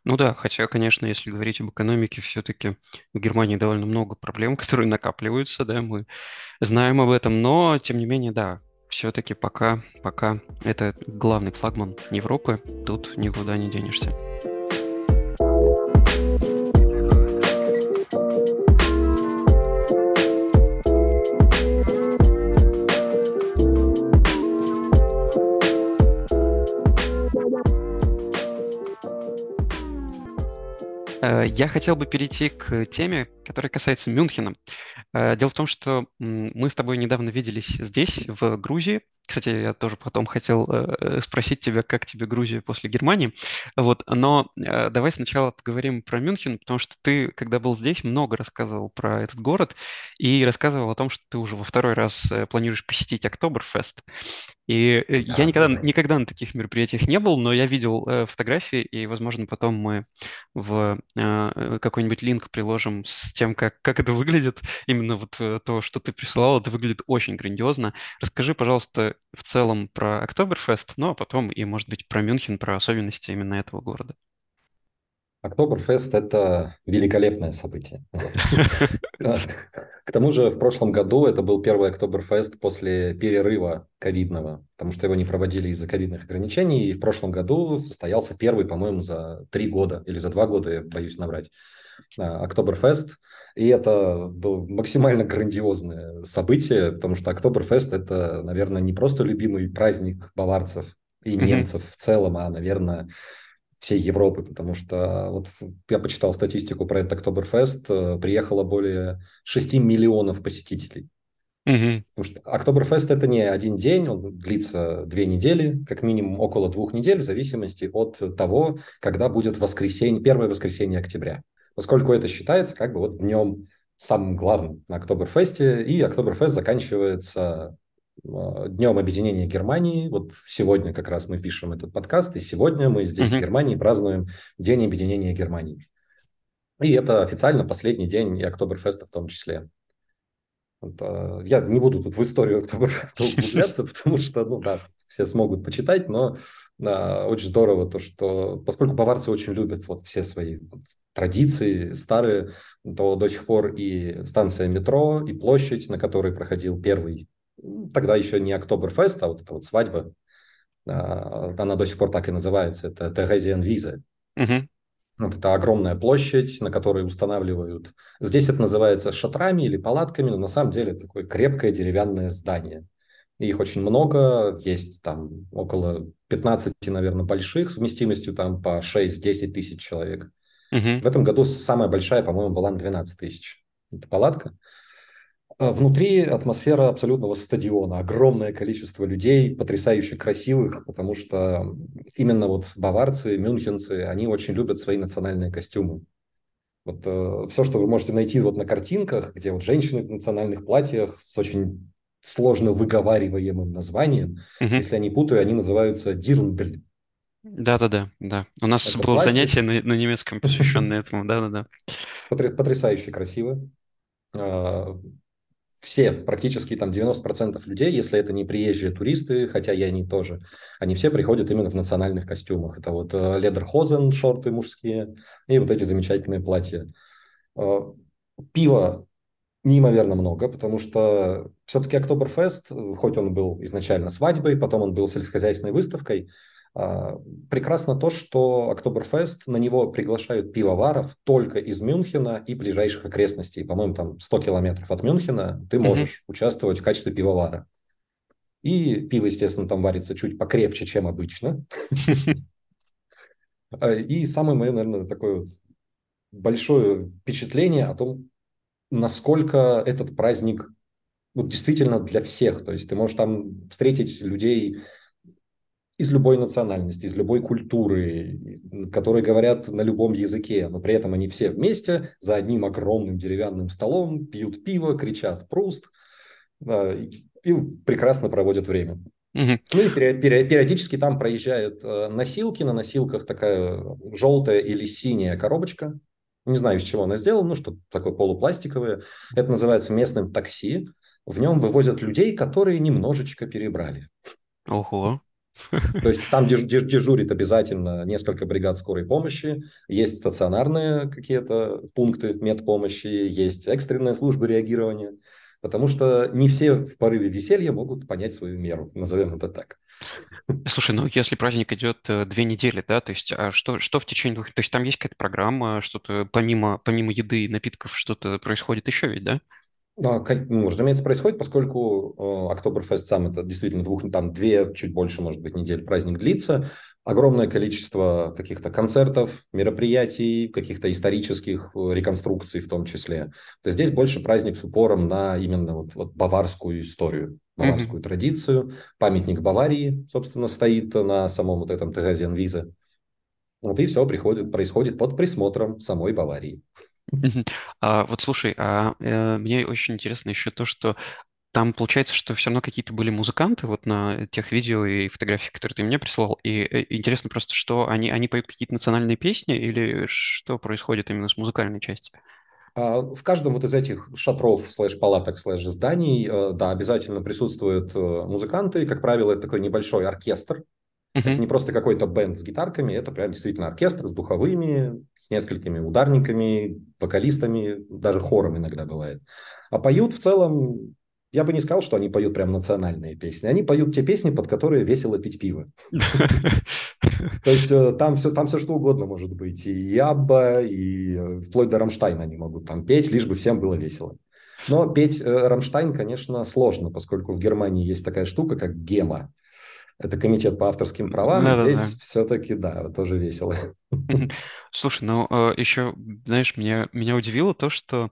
Ну да, хотя, конечно, если говорить об экономике, все-таки в Германии довольно много проблем, которые накапливаются, да, мы знаем об этом, но, тем не менее, да, все-таки пока, пока это главный флагман Европы, тут никуда не денешься. Я хотел бы перейти к теме, которая касается Мюнхена. Э, дело в том, что мы с тобой недавно виделись здесь, в Грузии. Кстати, я тоже потом хотел э, спросить тебя, как тебе Грузия после Германии. Вот, но давай сначала поговорим про Мюнхен, потому что ты, когда был здесь, много рассказывал про этот город и рассказывал о том, что ты уже во второй раз планируешь посетить Октоберфест. И да, я никогда, да. никогда на таких мероприятиях не был, но я видел фотографии, и, возможно, потом мы в э, какой-нибудь линк приложим с тем, как, как это выглядит. Именно вот э, то, что ты присылал, это выглядит очень грандиозно. Расскажи, пожалуйста, в целом про Октоберфест, ну а потом и, может быть, про Мюнхен, про особенности именно этого города. Октоберфест – это великолепное событие. К тому же в прошлом году это был первый Октоберфест после перерыва ковидного, потому что его не проводили из-за ковидных ограничений. И в прошлом году состоялся первый, по-моему, за три года или за два года, я боюсь набрать, Октоберфест. И это было максимально грандиозное событие, потому что Октоберфест – это, наверное, не просто любимый праздник баварцев и немцев в целом, а, наверное, всей Европы, потому что вот я почитал статистику про этот Октоберфест, э, приехало более 6 миллионов посетителей. Угу. Потому что Октоберфест это не один день, он длится две недели, как минимум около двух недель, в зависимости от того, когда будет воскресенье, первое воскресенье октября. Поскольку это считается как бы вот днем самым главным на Октоберфесте, и Октоберфест заканчивается а, Днем объединения Германии. Вот сегодня как раз мы пишем этот подкаст, и сегодня мы здесь uh-huh. в Германии празднуем День объединения Германии. И это официально последний день и Октоберфеста в том числе. Вот, а, я не буду тут в историю Октоберфеста углубляться, потому что, ну да, все смогут почитать, но очень здорово то, что поскольку баварцы очень любят вот все свои традиции старые, то до сих пор и станция метро, и площадь, на которой проходил первый тогда еще не Октоберфест, а вот эта вот свадьба, а, она до сих пор так и называется, это Терезиан Виза. Угу. Вот это огромная площадь, на которой устанавливают... Здесь это называется шатрами или палатками, но на самом деле это такое крепкое деревянное здание. Их очень много, есть там около 15, наверное, больших, с вместимостью там по 6-10 тысяч человек. Угу. В этом году самая большая, по-моему, была на 12 тысяч. Это палатка. А внутри атмосфера абсолютного стадиона, огромное количество людей, потрясающе красивых, потому что именно вот баварцы, мюнхенцы, они очень любят свои национальные костюмы. Вот э, все, что вы можете найти вот на картинках, где вот женщины в национальных платьях с очень сложно выговариваемым названием, угу. если я не путаю, они называются дирндль. Да-да-да, да. У нас Это было платье... занятие на, на немецком, посвященное этому, да-да-да. Потрясающе красиво а, все, практически там 90% людей, если это не приезжие туристы, хотя и они тоже, они все приходят именно в национальных костюмах. Это вот ледерхозен, шорты мужские, и вот эти замечательные платья. Э, пива неимоверно много, потому что все-таки Октоберфест, хоть он был изначально свадьбой, потом он был сельскохозяйственной выставкой, а, прекрасно то, что Октоберфест, на него приглашают пивоваров только из Мюнхена и ближайших окрестностей. По-моему, там 100 километров от Мюнхена ты можешь mm-hmm. участвовать в качестве пивовара. И пиво, естественно, там варится чуть покрепче, чем обычно. А, и самое мое, наверное, такое вот большое впечатление о том, насколько этот праздник вот действительно для всех. То есть ты можешь там встретить людей из любой национальности, из любой культуры, которые говорят на любом языке, но при этом они все вместе за одним огромным деревянным столом пьют пиво, кричат «Пруст» и прекрасно проводят время. Угу. Ну и периодически там проезжают э, носилки, на носилках такая желтая или синяя коробочка, не знаю, из чего она сделана, ну что такое полупластиковое. Это называется местным такси. В нем вывозят людей, которые немножечко перебрали. Ого. То есть там деж, деж, дежурит обязательно несколько бригад скорой помощи, есть стационарные какие-то пункты медпомощи, есть экстренная служба реагирования. Потому что не все в порыве веселья могут понять свою меру, назовем это так. Слушай, ну если праздник идет э, две недели, да, то есть а что, что в течение двух... То есть там есть какая-то программа, что-то помимо, помимо еды и напитков что-то происходит еще ведь, да? Да, ну, разумеется, происходит, поскольку э, Октоберфест сам это действительно двух, там две, чуть больше, может быть, недель праздник длится. Огромное количество каких-то концертов, мероприятий, каких-то исторических э, реконструкций в том числе. То есть здесь больше праздник с упором на именно вот, вот баварскую историю, баварскую mm-hmm. традицию. Памятник Баварии, собственно, стоит на самом вот этом Тегазен-Визе. Вот и все приходит, происходит под присмотром самой Баварии. А, вот слушай, а э, мне очень интересно еще то, что там получается, что все равно какие-то были музыканты вот на тех видео и фотографиях, которые ты мне прислал. И э, интересно просто, что они, они поют какие-то национальные песни или что происходит именно с музыкальной частью? А, в каждом вот из этих шатров, слэш-палаток, слэш-зданий, э, да, обязательно присутствуют музыканты. Как правило, это такой небольшой оркестр, Uh-huh. Это не просто какой-то бенд с гитарками, это прям действительно оркестр с духовыми, с несколькими ударниками, вокалистами, даже хором иногда бывает. А поют в целом, я бы не сказал, что они поют прям национальные песни. Они поют те песни, под которые весело пить пиво. То есть э, там все, там все что угодно может быть. И Ябба, и э, вплоть до Рамштайна они могут там петь, лишь бы всем было весело. Но петь э, Рамштайн, конечно, сложно, поскольку в Германии есть такая штука, как гема это комитет по авторским правам. Да, Здесь да, да. все-таки, да, тоже весело. Слушай, ну э, еще, знаешь, меня, меня удивило то, что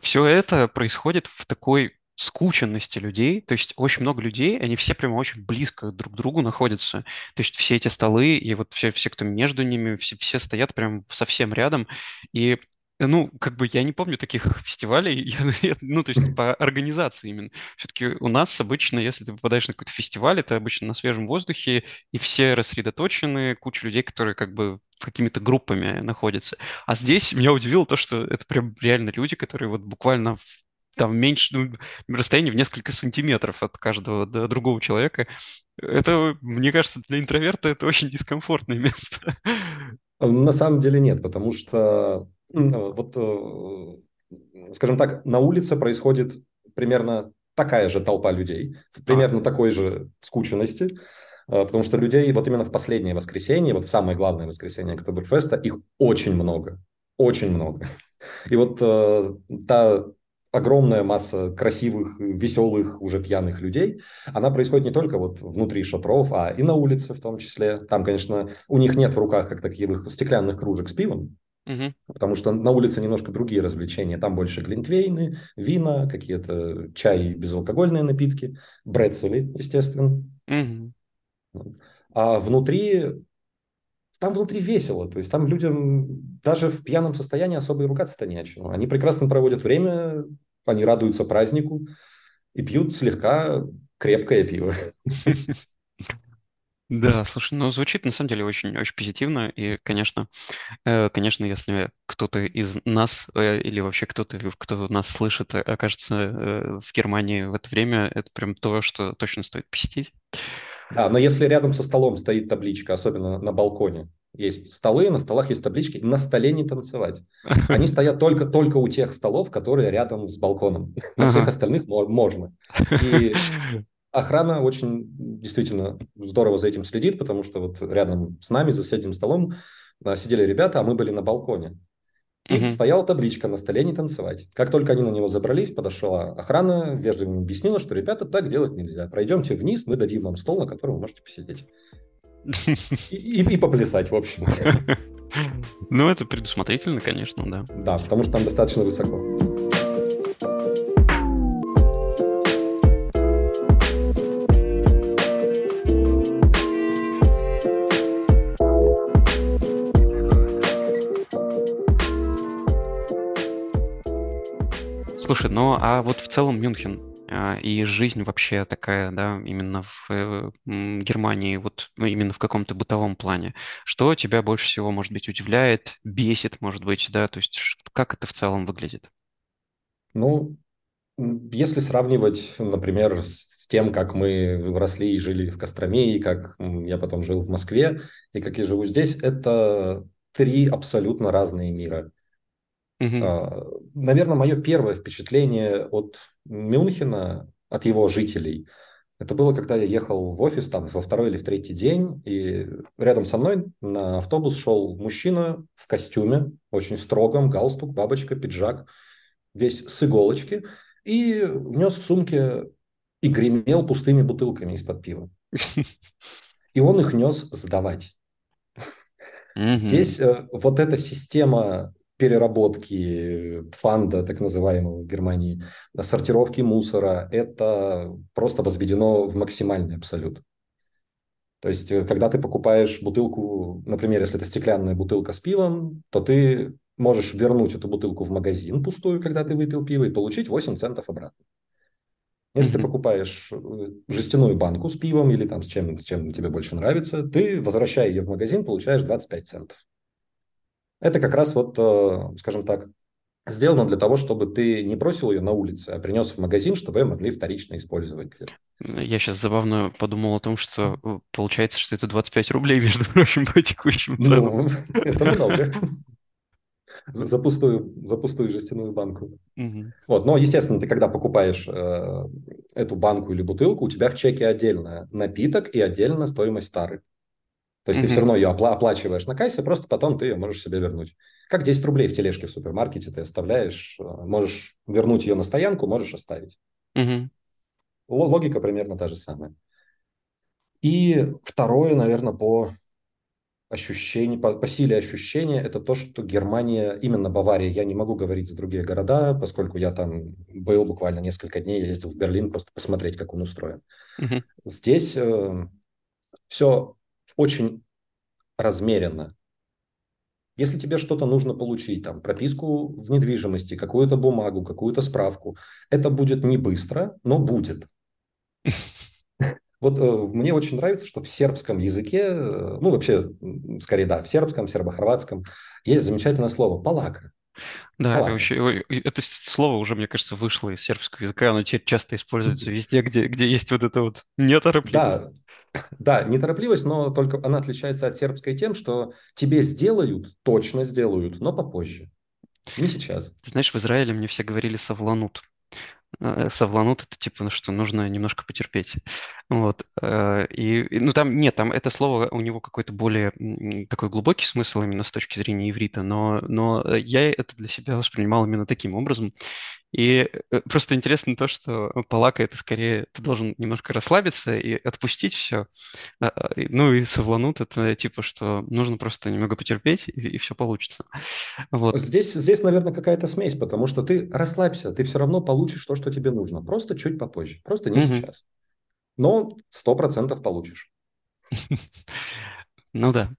все это происходит в такой скученности людей, то есть очень много людей, они все прямо очень близко друг к другу находятся, то есть все эти столы и вот все, все кто между ними, все, все стоят прям совсем рядом, и ну, как бы я не помню таких фестивалей, я, ну, то есть по организации именно. Все-таки у нас обычно, если ты попадаешь на какой-то фестиваль, это обычно на свежем воздухе, и все рассредоточены, куча людей, которые как бы какими-то группами находятся. А здесь меня удивило то, что это прям реально люди, которые вот буквально там меньше, ну, расстояние в несколько сантиметров от каждого до другого человека. Это, мне кажется, для интроверта это очень дискомфортное место. На самом деле нет, потому что вот, э, скажем так, на улице происходит примерно такая же толпа людей, примерно а. такой же скученности, э, потому что людей вот именно в последнее воскресенье, вот в самое главное воскресенье Октоберфеста, их очень много, очень много. И вот э, та огромная масса красивых, веселых, уже пьяных людей, она происходит не только вот внутри шатров, а и на улице в том числе. Там, конечно, у них нет в руках как таких стеклянных кружек с пивом, Угу. Потому что на улице немножко другие развлечения. Там больше глинтвейны, вина, какие-то чай, безалкогольные напитки, брецели, естественно. Угу. А внутри, там внутри весело. То есть там людям даже в пьяном состоянии особо и ругаться-то не о чем. Они прекрасно проводят время, они радуются празднику и пьют слегка крепкое пиво. Да, слушай, ну звучит на самом деле очень, очень позитивно, и, конечно, э, конечно, если кто-то из нас э, или вообще кто-то, кто нас слышит, э, окажется э, в Германии в это время, это прям то, что точно стоит посетить. Да, но если рядом со столом стоит табличка, особенно на балконе, есть столы, на столах есть таблички, на столе не танцевать. Они стоят только, только у тех столов, которые рядом с балконом. На всех остальных можно. И охрана очень действительно здорово за этим следит, потому что вот рядом с нами, за соседним столом, а, сидели ребята, а мы были на балконе. И угу. стояла табличка на столе «Не танцевать». Как только они на него забрались, подошла охрана, вежливо объяснила, что, ребята, так делать нельзя. Пройдемте вниз, мы дадим вам стол, на котором вы можете посидеть. И, и, и поплясать, в общем. Ну, это предусмотрительно, конечно, да. Да, потому что там достаточно высоко. Слушай, ну а вот в целом Мюнхен а, и жизнь вообще такая, да, именно в э, Германии, вот ну, именно в каком-то бытовом плане. Что тебя больше всего, может быть, удивляет, бесит, может быть, да, то есть как это в целом выглядит? Ну, если сравнивать, например, с тем, как мы росли и жили в Костроме, и как я потом жил в Москве, и как я живу здесь, это три абсолютно разные мира. Угу. Наверное, мое первое впечатление от Мюнхена, от его жителей, это было, когда я ехал в офис там во второй или в третий день, и рядом со мной на автобус шел мужчина в костюме, очень строгом, галстук, бабочка, пиджак, весь с иголочки, и внес в сумке и гремел пустыми бутылками из-под пива. И он их нес сдавать. Здесь э, вот эта система переработки фанда, так называемого в Германии, сортировки мусора, это просто возведено в максимальный абсолют. То есть, э, когда ты покупаешь бутылку, например, если это стеклянная бутылка с пивом, то ты можешь вернуть эту бутылку в магазин пустую, когда ты выпил пиво, и получить 8 центов обратно. Если mm-hmm. ты покупаешь э, жестяную банку с пивом или там с чем, с чем тебе больше нравится, ты, возвращая ее в магазин, получаешь 25 центов. Это как раз вот, э, скажем так, сделано для того, чтобы ты не бросил ее на улице, а принес в магазин, чтобы ее могли вторично использовать. Я сейчас забавно подумал о том, что э, получается, что это 25 рублей, между прочим, по текущим ну, ценам. Ну, это много. За, за, пустую, за пустую жестяную банку. Угу. Вот, но, естественно, ты когда покупаешь э, эту банку или бутылку, у тебя в чеке отдельно напиток и отдельно стоимость тары. То есть mm-hmm. ты все равно ее опла- оплачиваешь на кассе, просто потом ты ее можешь себе вернуть. Как 10 рублей в тележке в супермаркете ты оставляешь, э, можешь вернуть ее на стоянку, можешь оставить. Mm-hmm. Логика примерно та же самая. И второе, наверное, по ощущению, по, по силе ощущения, это то, что Германия, именно Бавария, я не могу говорить за другие города, поскольку я там был буквально несколько дней, я ездил в Берлин просто посмотреть, как он устроен. Mm-hmm. Здесь э, все очень размеренно. Если тебе что-то нужно получить, там, прописку в недвижимости, какую-то бумагу, какую-то справку, это будет не быстро, но будет. Вот э, мне очень нравится, что в сербском языке, э, ну вообще, скорее да, в сербском, сербо-хорватском есть замечательное слово «палака». Да, это, вообще, это слово уже, мне кажется, вышло из сербского языка, оно теперь часто используется везде, где, где есть вот это вот неторопливость. Да, да, неторопливость, но только она отличается от сербской тем, что тебе сделают, точно сделают, но попозже. Не сейчас. Знаешь, в Израиле мне все говорили «совланут». Э, совланут это типа, ну, что нужно немножко потерпеть. Вот. Э, и, ну, там нет, там это слово, у него какой-то более такой глубокий смысл именно с точки зрения иврита, но, но я это для себя воспринимал именно таким образом. И э, просто интересно то, что палака это скорее ты должен немножко расслабиться и отпустить все. А, а, ну и совланут это типа, что нужно просто немного потерпеть, и, и все получится. Вот. Здесь, здесь, наверное, какая-то смесь, потому что ты расслабься, ты все равно получишь то, что тебе нужно. Просто чуть попозже, просто не угу. сейчас. Но сто процентов получишь. Ну да.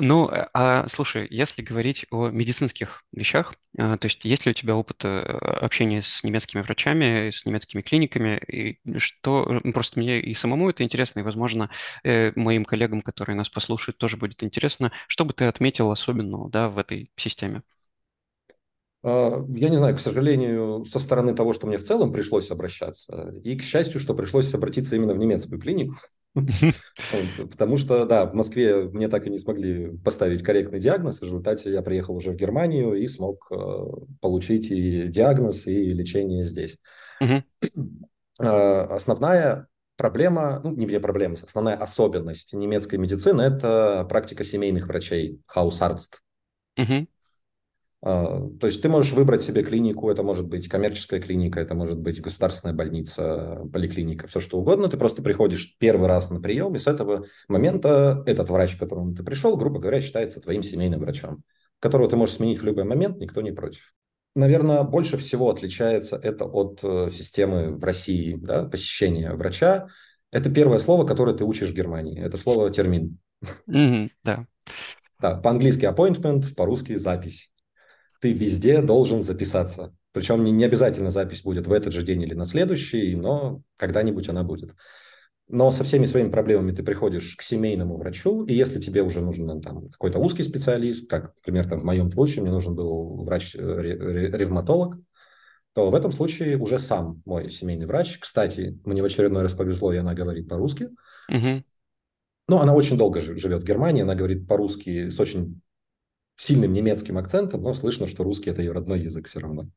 Ну, э, а слушай, если говорить о медицинских вещах, а, то есть есть ли у тебя опыт э, общения с немецкими врачами, с немецкими клиниками, и что просто мне и самому это интересно, и, возможно, э, моим коллегам, которые нас послушают, тоже будет интересно, что бы ты отметил особенного, да, в этой системе? А, я не знаю, к сожалению, со стороны того, что мне в целом пришлось обращаться, и к счастью, что пришлось обратиться именно в немецкую клинику, потому что, да, в Москве мне так и не смогли поставить корректный диагноз, в результате я приехал уже в Германию и смог э, получить и диагноз, и лечение здесь. А, основная проблема, ну, не проблема, основная особенность немецкой медицины – это практика семейных врачей, хаусарст. А, то есть ты можешь выбрать себе клинику, это может быть коммерческая клиника, это может быть государственная больница, поликлиника, все что угодно. Ты просто приходишь первый раз на прием, и с этого момента этот врач, к которому ты пришел, грубо говоря, считается твоим семейным врачом, которого ты можешь сменить в любой момент, никто не против. Наверное, больше всего отличается это от э, системы в России, да, посещения врача. Это первое слово, которое ты учишь в Германии. Это слово термин. Mm-hmm, да. Да, по-английски appointment, по-русски запись ты везде должен записаться. Причем не, не обязательно запись будет в этот же день или на следующий, но когда-нибудь она будет. Но со всеми своими проблемами ты приходишь к семейному врачу, и если тебе уже нужен там, какой-то узкий специалист, как, например, там, в моем случае мне нужен был врач-ревматолог, э, то в этом случае уже сам мой семейный врач, кстати, мне в очередной раз повезло, и она говорит по-русски, угу. но она очень долго живет в Германии, она говорит по-русски с очень сильным немецким акцентом, но слышно, что русский – это ее родной язык все равно.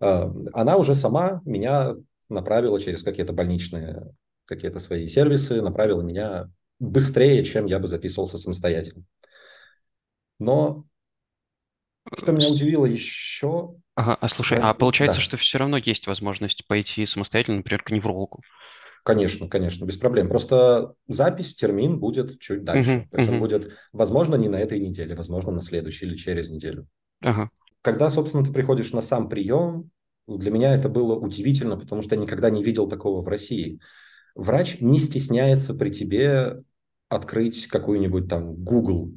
А, Она уже сама меня направила через какие-то больничные, какие-то свои сервисы, направила меня быстрее, чем я бы записывался самостоятельно. Но что меня удивило еще, Ага, а слушай, а получается, да, что все равно есть возможность пойти самостоятельно, например, к неврологу. Конечно, конечно, без проблем. Просто запись, термин будет чуть дальше. То есть он мгм. будет, возможно, не на этой неделе, возможно, на следующей или через неделю. Ага. Когда, собственно, ты приходишь на сам прием, для меня это было удивительно, потому что я никогда не видел такого в России. Врач не стесняется при тебе открыть какой-нибудь там Google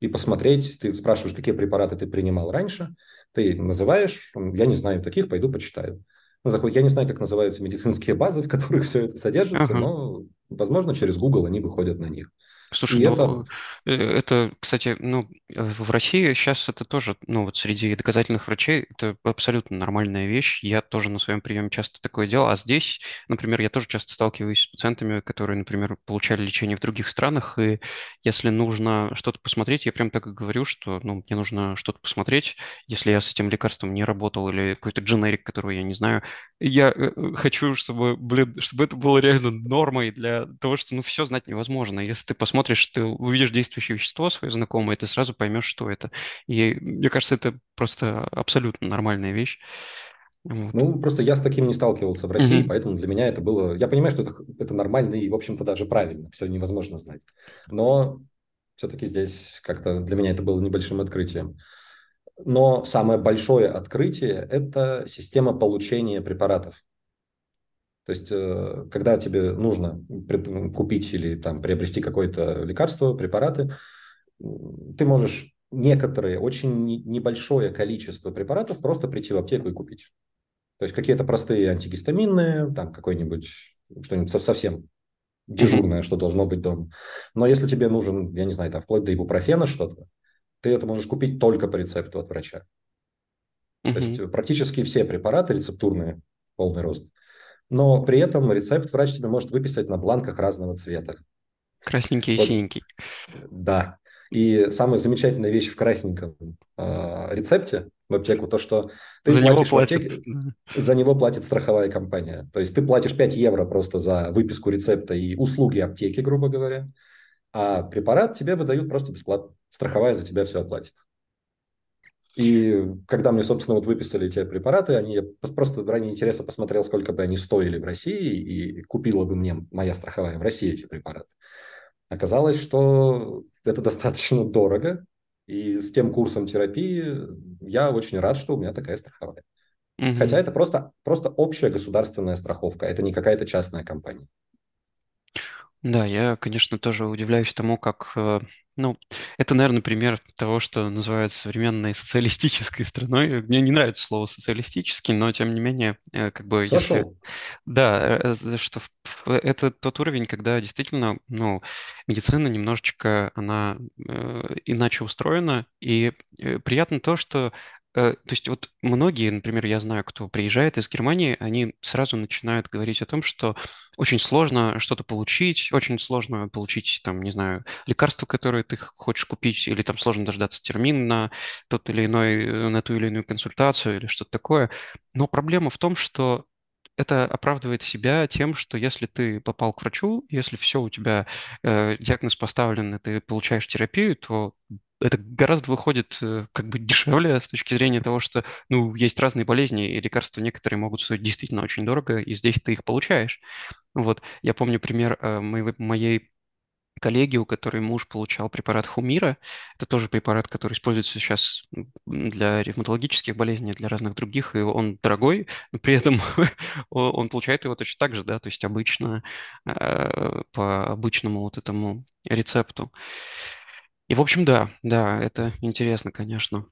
и посмотреть, ты спрашиваешь, какие препараты ты принимал раньше, ты называешь, он, я не знаю таких, пойду почитаю. Он заходит, я не знаю, как называются медицинские базы, в которых все это содержится, Ага. но, возможно, через Google они выходят на них. Слушай, ну, это, э, это, кстати, ну, в России сейчас это тоже, ну, вот среди доказательных врачей это абсолютно нормальная вещь. Я тоже на своем приеме часто такое делал. А здесь, например, я тоже часто сталкиваюсь с пациентами, которые, например, получали лечение в других странах, и если нужно что-то посмотреть, я прям так и говорю, что, ну, мне нужно что-то посмотреть, если я с этим лекарством не работал или какой-то дженерик, которого я не знаю, я э, э, хочу, чтобы, блин, чтобы это было реально нормой для того, что, ну, все знать невозможно. Если ты посмотришь, ты увидишь действующее вещество свое знакомое, ты сразу поймешь, что это. И мне кажется, это просто абсолютно нормальная вещь. Вот. ну, просто я с таким не сталкивался в России, Мгм. поэтому для меня это было... Я понимаю, что это, это нормально и, в общем-то, даже правильно, все невозможно знать. Но все-таки здесь как-то для меня это было небольшим открытием. Но самое большое открытие – это система получения препаратов. То есть, э, когда тебе нужно купить или там, приобрести какое-то лекарство, препараты, ты можешь некоторые, очень не- небольшое количество препаратов просто прийти в аптеку и купить. То есть какие-то простые антигистаминные, там какой-нибудь что-нибудь со- совсем дежурное, что должно быть дома. Но если тебе нужен, я не знаю, там вплоть до ибупрофена что-то, ты это можешь купить только по рецепту от врача. То есть практически все препараты рецептурные, полный рост. Но при этом рецепт врач тебе может выписать на бланках разного цвета. Красненький и Вот, синенький. да. И самая замечательная вещь в красненьком э, рецепте в аптеку, то, что ты За него платишь платят. аптеке, за него платит страховая компания. То есть ты платишь 5 евро просто за выписку рецепта и услуги аптеки, грубо говоря, а препарат тебе выдают просто бесплатно. Страховая за тебя все оплатит. И когда мне, собственно, вот выписали эти препараты, они, я просто ради интереса посмотрел, сколько бы они стоили в России, и купила бы мне моя страховая в России эти препараты. Оказалось, что это достаточно дорого, и с тем курсом терапии я очень рад, что у меня такая страховая. Хотя Мгм. это просто, просто общая государственная страховка, это не какая-то частная компания. Да, я, конечно, тоже удивляюсь тому, как, э, ну, это, наверное, пример того, что называют современной социалистической страной. Мне не нравится слово социалистический, но тем не менее, э, как бы, если Сошел. Да, э, что это тот уровень, когда действительно, ну, медицина немножечко, она э, иначе устроена, и э, приятно то, что, то есть вот многие, например, я знаю, кто приезжает из Германии, они сразу начинают говорить о том, что очень сложно что-то получить, очень сложно получить, там, не знаю, лекарство, которое ты хочешь купить, или там сложно дождаться термин на тот или иной, э, на ту или иную консультацию или что-то такое. Но проблема в том, что это оправдывает себя тем, что если ты попал к врачу, если все у тебя э, диагноз поставлен, и ты получаешь терапию, то это гораздо выходит э, как бы дешевле с точки зрения того, что ну, есть разные болезни, и лекарства некоторые могут стоить действительно очень дорого, и здесь ты их получаешь. Вот, я помню пример э, моего- моей коллеги, у которой муж получал препарат Хумира. Это тоже препарат, который используется сейчас для ревматологических болезней, для разных других, и он дорогой, но при этом он получает его точно так же, да, то есть обычно э, по обычному вот этому рецепту. И, в общем, да, да, это интересно, конечно.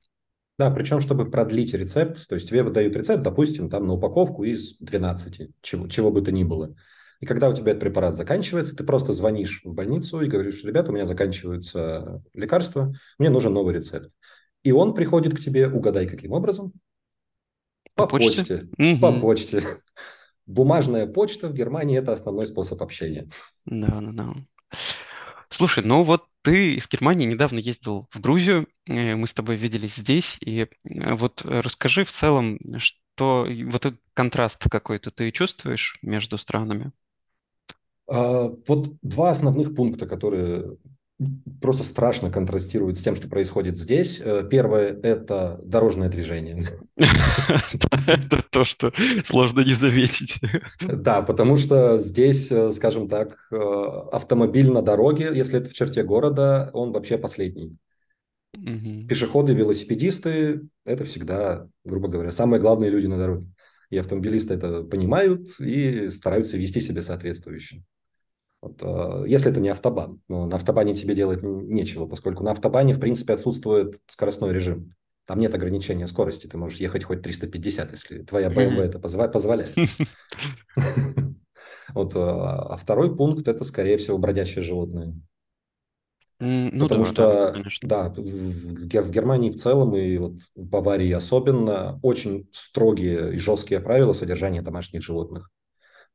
Да, причем, чтобы продлить рецепт, то есть тебе выдают рецепт, допустим, там на упаковку из 12, чего, чего бы то ни было. И когда у тебя этот препарат заканчивается, ты просто звонишь в больницу и говоришь, ребята, у меня заканчиваются лекарства, мне нужен новый рецепт. И он приходит к тебе, угадай, каким образом? По По почте? почте. По Мгм. почте. Бумажная почта в Германии– это основной способ общения. Да, да, да. Слушай, ну вот ты из Германии недавно ездил в Грузию, э, мы с тобой виделись здесь, и э, вот расскажи в целом, что вот этот контраст какой-то ты чувствуешь между странами? А, вот два основных пункта, которые просто страшно контрастируют с тем, что происходит здесь. Э, первое – это дорожное движение. Это то, что сложно не заметить. Да, потому что здесь, э, скажем так, э, автомобиль на дороге, если это в черте города, он вообще последний. Пешеходы, велосипедисты – это всегда, грубо говоря, самые главные люди на дороге. И автомобилисты это понимают и стараются вести себя соответствующе. Вот, э, если это не автобан. Но на автобане тебе делать нечего, поскольку на автобане, в принципе, отсутствует скоростной режим. Там нет ограничения скорости. Ты можешь ехать хоть 350, если твоя BMW это позволяет. Вот, э, а второй пункт – это, скорее всего, бродячие животные. Ну, Потому да, что, да, да в, в Германии в целом и вот в Баварии особенно очень строгие и жесткие правила содержания домашних животных.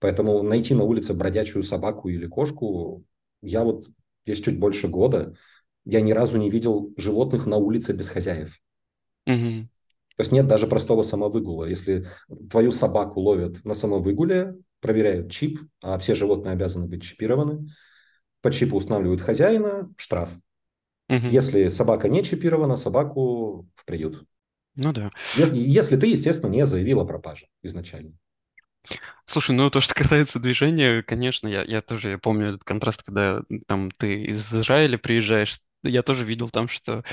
Поэтому найти на улице бродячую собаку или кошку, я вот здесь чуть больше года, я ни разу не видел животных на улице без хозяев. Угу. То есть нет даже простого самовыгула. Если твою собаку ловят на самовыгуле, проверяют чип, а все животные обязаны быть чипированы, по чипу устанавливают хозяина, штраф. Угу. Если собака не чипирована, собаку в приют. Ну да. Если, если ты, естественно, не заявил о пропаже изначально. Слушай, ну то, что касается движения, конечно, я, я тоже я помню этот контраст, когда там ты из Израиля приезжаешь, я тоже видел там, что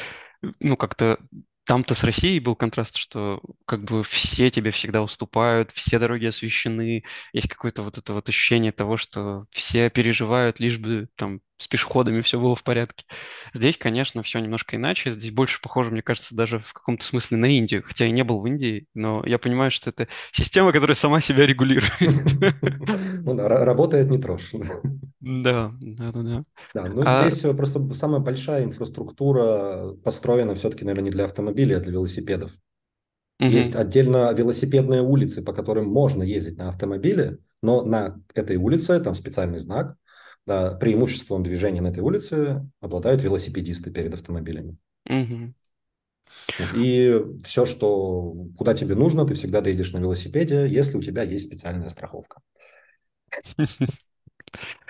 ну как-то там-то с Россией был контраст, что как бы все тебе всегда уступают, все дороги освещены, есть какое-то вот это вот ощущение того, что все переживают, лишь бы там с пешеходами все было в порядке. Здесь, конечно, все немножко иначе. Здесь больше похоже, мне кажется, даже в каком-то смысле на Индию. Хотя я не был в Индии, но я понимаю, что это система, которая сама себя регулирует. Ну работает не трожь. Да, да, да, да. Да, ну а... здесь просто самая большая инфраструктура построена все-таки, наверное, не для автомобилей, а для велосипедов. Угу. Есть отдельно велосипедные улицы, по которым можно ездить на автомобиле, но на этой улице там специальный знак, да, преимуществом движения на этой улице обладают велосипедисты перед автомобилями. Угу. И все, что куда тебе нужно, ты всегда доедешь на велосипеде, если у тебя есть специальная страховка.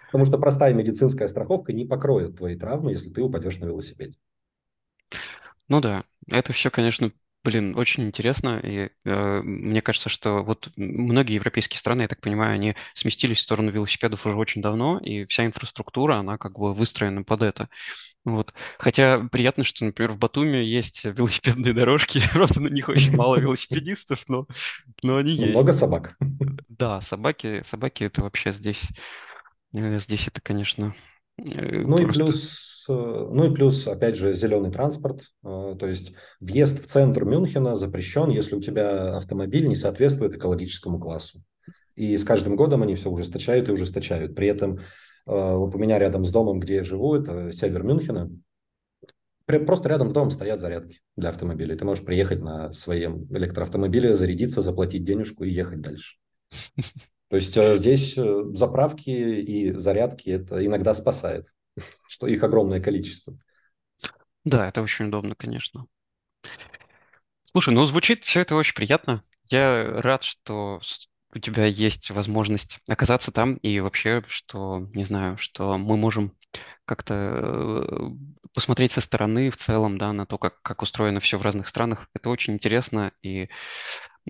Потому что простая медицинская страховка не покроет твои травмы, если ты упадешь на велосипеде. Ну да, это все, конечно, блин, очень интересно. И э, мне кажется, что вот многие европейские страны, я так понимаю, они сместились в сторону велосипедов уже очень давно, и вся инфраструктура, она как бы выстроена под это. Вот. Хотя приятно, что, например, в Батуми есть велосипедные дорожки, просто на них очень мало велосипедистов, но, но они есть. Много собак. Да, собаки, собаки это вообще здесь Э, здесь это, конечно, э, Ну просто... и плюс, ну и плюс, опять же, зеленый транспорт. То есть въезд в центр Мюнхена запрещен, если у тебя автомобиль не соответствует экологическому классу. И с каждым годом они все ужесточают и ужесточают. При этом вот у меня рядом с домом, где я живу, это север Мюнхена, просто рядом с домом стоят зарядки для автомобилей. Ты можешь приехать на своем электроавтомобиле, зарядиться, заплатить денежку и ехать дальше. То есть э, здесь э, заправки и зарядки это иногда спасает, что их огромное количество. Да, это очень удобно, конечно. Слушай, ну звучит все это очень приятно. Я рад, что у тебя есть возможность оказаться там и вообще, что, не знаю, что мы можем как-то э, посмотреть со стороны в целом, да, на то, как, как устроено все в разных странах. Это очень интересно, и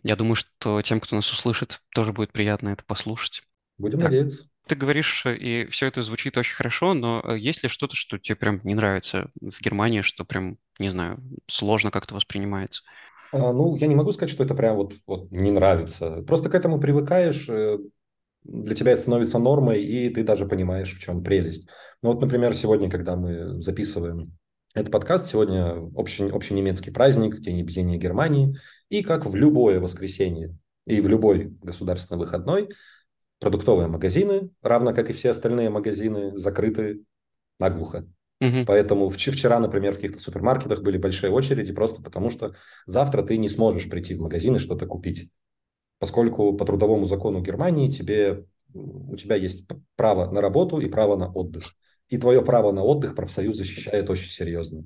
я думаю, что тем, кто нас услышит, тоже будет приятно это послушать. Будем так. надеяться. Ты говоришь, и все это звучит очень хорошо, но э, есть ли что-то, что тебе прям не нравится в Германии, что прям, не знаю, сложно как-то воспринимается? А, ну, я не могу сказать, что это прям вот, вот не нравится. Просто к этому привыкаешь, э, для тебя это становится нормой, и ты даже понимаешь, в чем прелесть. Ну вот, например, сегодня, когда мы записываем этот подкаст, сегодня общий немецкий праздник, День объединения Германии, и как в любое воскресенье и в любой государственный выходной продуктовые магазины, равно как и все остальные магазины, закрыты наглухо. Угу. Поэтому вчера, например, в каких-то супермаркетах были большие очереди просто потому, что завтра ты не сможешь прийти в магазин и что-то купить. Поскольку по трудовому закону Германии тебе, у тебя есть право на работу и право на отдых. и твое право на отдых профсоюз защищает очень серьезно.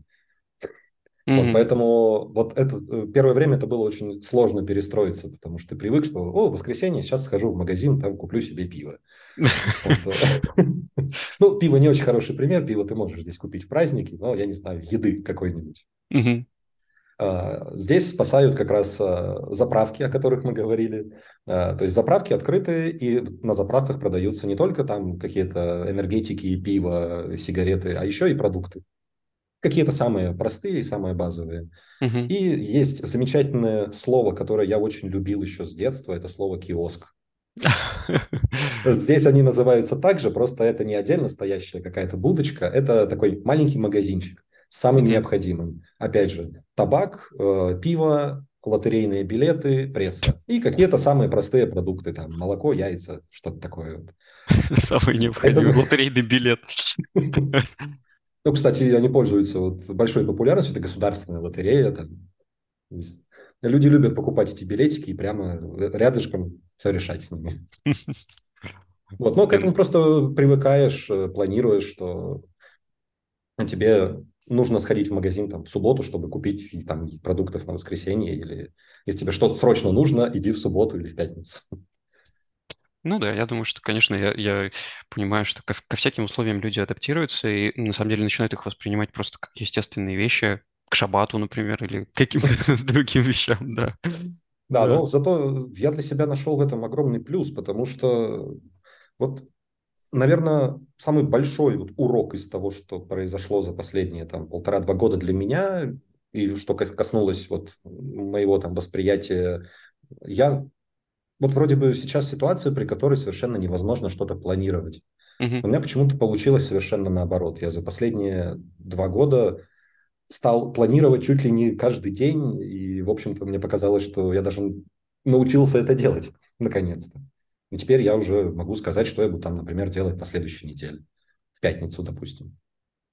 Mm-hmm. Вот поэтому вот это э, первое время это было очень сложно перестроиться, потому что ты привык, что о, воскресенье, сейчас схожу в магазин, там куплю себе пиво. Ну, пиво не очень хороший пример, пиво ты можешь здесь купить в праздники, но, я не знаю, еды какой-нибудь. А, здесь спасают как раз а, заправки, о которых мы говорили. А, то есть заправки открыты, и на заправках продаются не только там какие-то энергетики, пиво, сигареты, а еще и продукты. Какие-то самые простые, самые базовые. Uh-huh. И есть замечательное слово, которое я очень любил еще с детства, это слово киоск. Здесь они называются так же, просто это не отдельно стоящая какая-то будочка, это такой маленький магазинчик с самым необходимым. Опять же, табак, э, пиво, лотерейные билеты, пресса. И какие-то самые простые продукты, там, молоко, яйца, что-то такое. Самый необходимый лотерейный билет. Ну, кстати, они пользуются вот большой популярностью, это государственная лотерея. Там. Люди любят покупать эти билетики и прямо рядышком все решать с ними. Вот, но к этому просто привыкаешь, э, планируешь, что тебе нужно сходить в магазин там, в субботу, чтобы купить там, продуктов на воскресенье, или если тебе что-то срочно нужно, иди в субботу или в пятницу. Ну да, я думаю, что, конечно, я, я понимаю, что ко, ко всяким условиям люди адаптируются и на самом деле начинают их воспринимать просто как естественные вещи, к шабату, например, или каким-то другим вещам, да. Да, но зато я для себя нашел в этом огромный плюс, потому что вот наверное, самый большой вот урок из того, что произошло за последние там полтора-два года для меня, и что коснулось вот моего там восприятия, я вот вроде бы сейчас ситуация, при которой совершенно невозможно что-то планировать. Uh-huh. У меня почему-то получилось совершенно наоборот. Я за последние два года стал планировать чуть ли не каждый день, и, в общем-то, мне показалось, что я даже научился это делать, наконец-то. И теперь я уже могу сказать, что я буду там, например, делать на следующей неделе. В пятницу, допустим.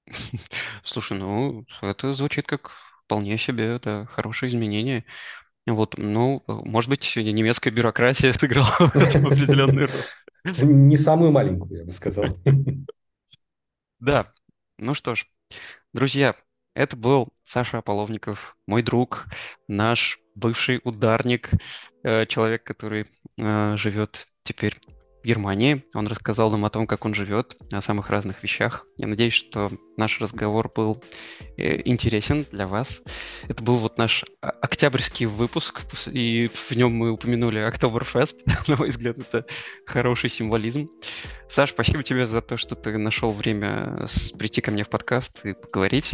Слушай, ну, это звучит как вполне себе это хорошее изменение. Вот, ну, может быть, сегодня немецкая бюрократия сыграла определенную роль. Не самую маленькую, я бы сказал. Да, ну что ж, друзья, это был Саша Аполовников, мой друг, наш бывший ударник, э, человек, который э, живет теперь в Германии. Он рассказал нам о том, как он живет, о самых разных вещах. Я надеюсь, что наш разговор был э, интересен для вас. Это был вот наш октябрьский выпуск, и в нем мы упомянули Октоберфест. На мой взгляд, это хороший символизм. Саш, спасибо тебе за то, что ты нашел время прийти ко мне в подкаст и поговорить.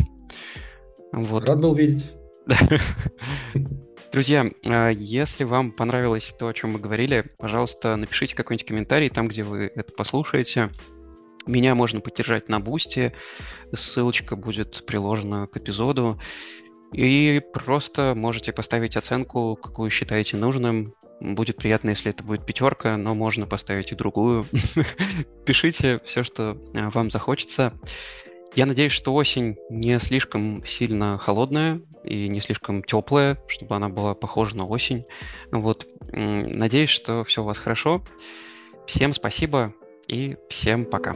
Вот. Рад был видеть. Друзья, а, если вам понравилось то, о чем мы говорили, пожалуйста, напишите какой-нибудь комментарий там, где вы это послушаете. Меня можно поддержать на Бусти, ссылочка будет приложена к эпизоду. И просто можете поставить оценку, какую считаете нужным. Будет приятно, если это будет пятерка, но можно поставить и другую. Пишите все, что а, вам захочется. Я надеюсь, что осень не слишком сильно холодная и не слишком теплая, чтобы она была похожа на осень. Вот. Надеюсь, что все у вас хорошо. Всем спасибо и всем пока.